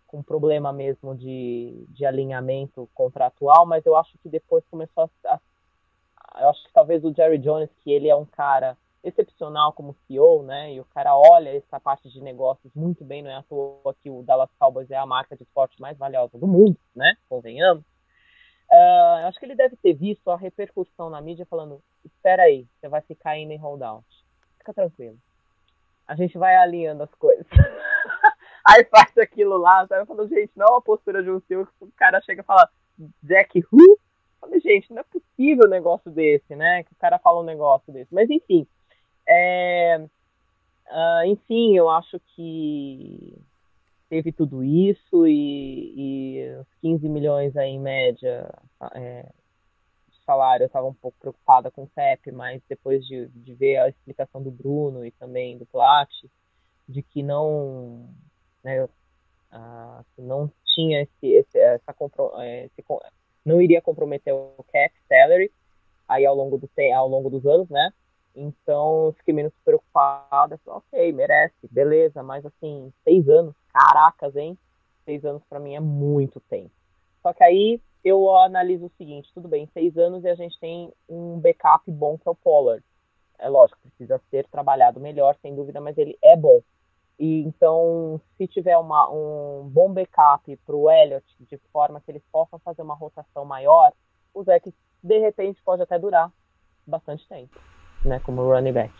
com problema mesmo de, de alinhamento contratual, mas eu acho que depois começou a, a, eu acho que talvez o Jerry Jones, que ele é um cara excepcional como CEO, né? E o cara olha essa parte de negócios muito bem, não é à toa que o Dallas Cowboys é a marca de esporte mais valiosa do mundo, né? Convenhamos. Uh, acho que ele deve ter visto a repercussão na mídia falando: espera aí, você vai ficar indo em holdout. Fica tranquilo. A gente vai alinhando as coisas. *laughs* aí faz aquilo lá, sabe? Eu falo, gente, não é uma postura de um CEO que o cara chega e fala Jack Who? Falei, gente, não é possível um negócio desse, né? Que o cara fala um negócio desse. Mas enfim, é, uh, enfim, eu acho que teve tudo isso e, e os 15 milhões aí em média é, de salário, eu estava um pouco preocupada com o CEP, mas depois de, de ver a explicação do Bruno e também do Plat, de que não, né, que não tinha esse, esse, essa é, esse, não iria comprometer o cap salary aí ao longo do ao longo dos anos, né? Então, fiquei menos preocupada. Ok, merece, beleza, mas assim, seis anos, caracas, hein? Seis anos para mim é muito tempo. Só que aí eu analiso o seguinte: tudo bem, seis anos e a gente tem um backup bom que é o Pollard. É lógico, precisa ser trabalhado melhor, sem dúvida, mas ele é bom. E então, se tiver uma, um bom backup para o Elliott, de forma que eles possam fazer uma rotação maior, o Zeke de repente pode até durar bastante tempo né, como running back.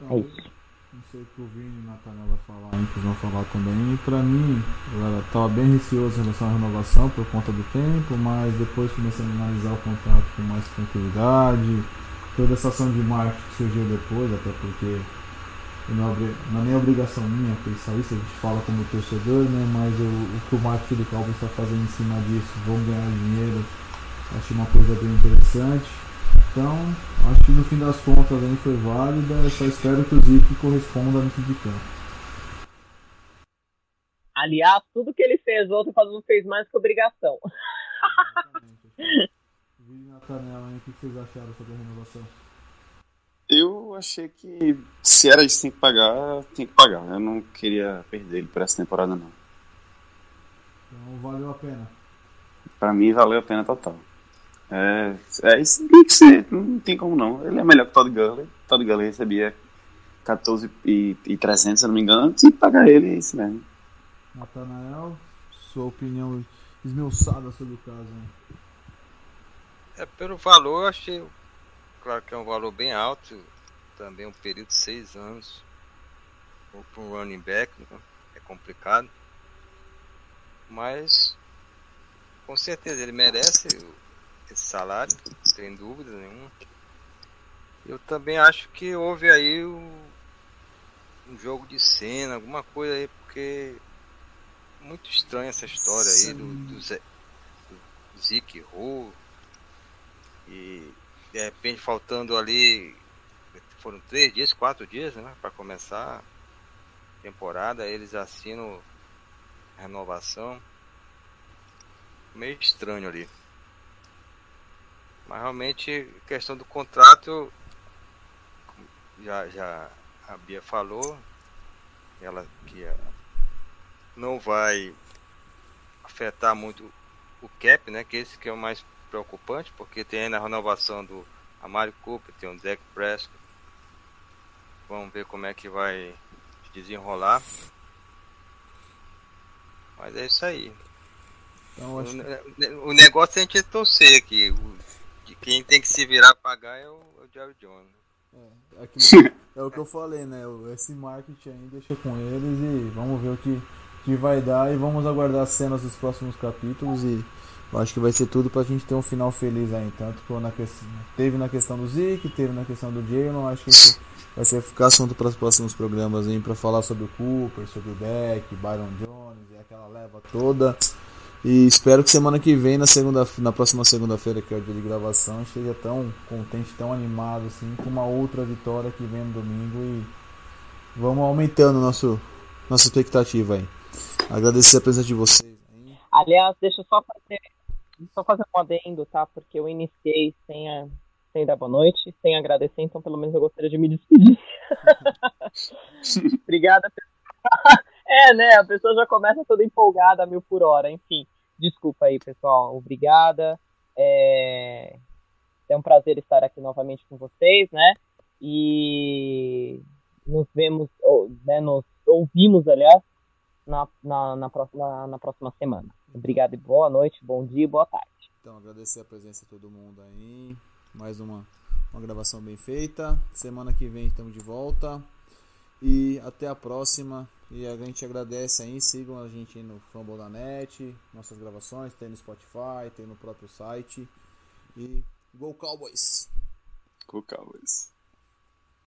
Não, é isso. Não sei o que o Vini e o falar, que vão falar também. Pra mim, eu estava bem receoso em relação à renovação por conta do tempo, mas depois comecei a analisar o contrato com mais tranquilidade. Toda essa ação de marketing que surgiu depois, até porque não é nem obrigação minha pensar isso, a gente fala como torcedor, né? Mas o, o que o marketing do Cowboys está fazendo em cima disso, vão ganhar dinheiro, acho uma coisa bem interessante. Então, acho que no fim das contas aí foi válida, eu só espero que o Zico corresponda dentro de campo. Aliás, tudo que ele fez ontem não fez mais que obrigação. Exatamente. Natanel, o que vocês acharam sobre a renovação? Eu achei que se era isso tem que pagar, tem que pagar. Eu não queria perder ele para essa temporada não. Então valeu a pena. Para mim valeu a pena total. É, é isso tem que ser, não tem como não. Ele é melhor que Todd Gurley. Todd Gurley recebia 14 e, e 300, se não me engano, tinha que pagar ele, é isso mesmo. Natanael, sua opinião esmiuçada sobre o caso. Né? É, pelo valor, eu achei, claro que é um valor bem alto, também um período de seis anos. Para um running back, né? é complicado. Mas, com certeza, ele merece esse salário, não tem dúvida nenhuma. Eu também acho que houve aí um, jogo de cena, alguma coisa aí, porque muito estranha essa história aí do, do, Zé, do Zeke. E de repente faltando ali foram três dias, quatro dias, né? para começar a temporada, eles assinam renovação. Meio estranho ali. Mas realmente, questão do contrato, já, já a Bia falou, ela que não vai afetar muito o cap, né? Que esse que é o mais preocupante, porque tem ainda a renovação do Amari Cooper, tem o Zach Prescott. Vamos ver como é que vai desenrolar. Mas é isso aí. Então, o, o, negócio é a gente torcer aqui que quem tem que se virar pagar é o, é o Jerry Jones. É, aquilo, *laughs* é o que eu falei, né? Esse marketing aí deixa com eles e vamos ver o que, que vai dar e vamos aguardar as cenas dos próximos capítulos e eu acho que vai ser tudo pra gente ter um final feliz aí. Tanto que na questão, teve na questão do Zeke, teve na questão do Jalen, acho que vai ser ficar assunto para os próximos programas aí para falar sobre o Cooper, sobre o Deck, Byron Jones e aquela leva toda. E espero que semana que vem, na, segunda, na próxima segunda-feira, que é o dia de gravação, esteja tão contente, tão animado assim, com uma outra vitória que vem no domingo e vamos aumentando nosso, nossa expectativa aí. Agradecer a presença de vocês. Aliás, deixa eu só fazer, só fazer um adendo, tá? Porque eu iniciei sem, a, sem dar boa noite, sem agradecer, então pelo menos eu gostaria de me despedir. *laughs* Obrigada. *laughs* é, né? A pessoa já começa toda empolgada a mil por hora, enfim. Desculpa aí, pessoal. Obrigada. É... é um prazer estar aqui novamente com vocês, né? E nos vemos, ou, né, nos ouvimos, aliás, na, na, na, próxima, na próxima semana. Obrigado e boa noite, bom dia e boa tarde. Então, agradecer a presença de todo mundo aí. Mais uma, uma gravação bem feita. Semana que vem estamos de volta. E até a próxima. E a gente agradece aí. Sigam a gente aí no Fumble da Net. Nossas gravações tem no Spotify, tem no próprio site. E Go Cowboys! Go Cowboys!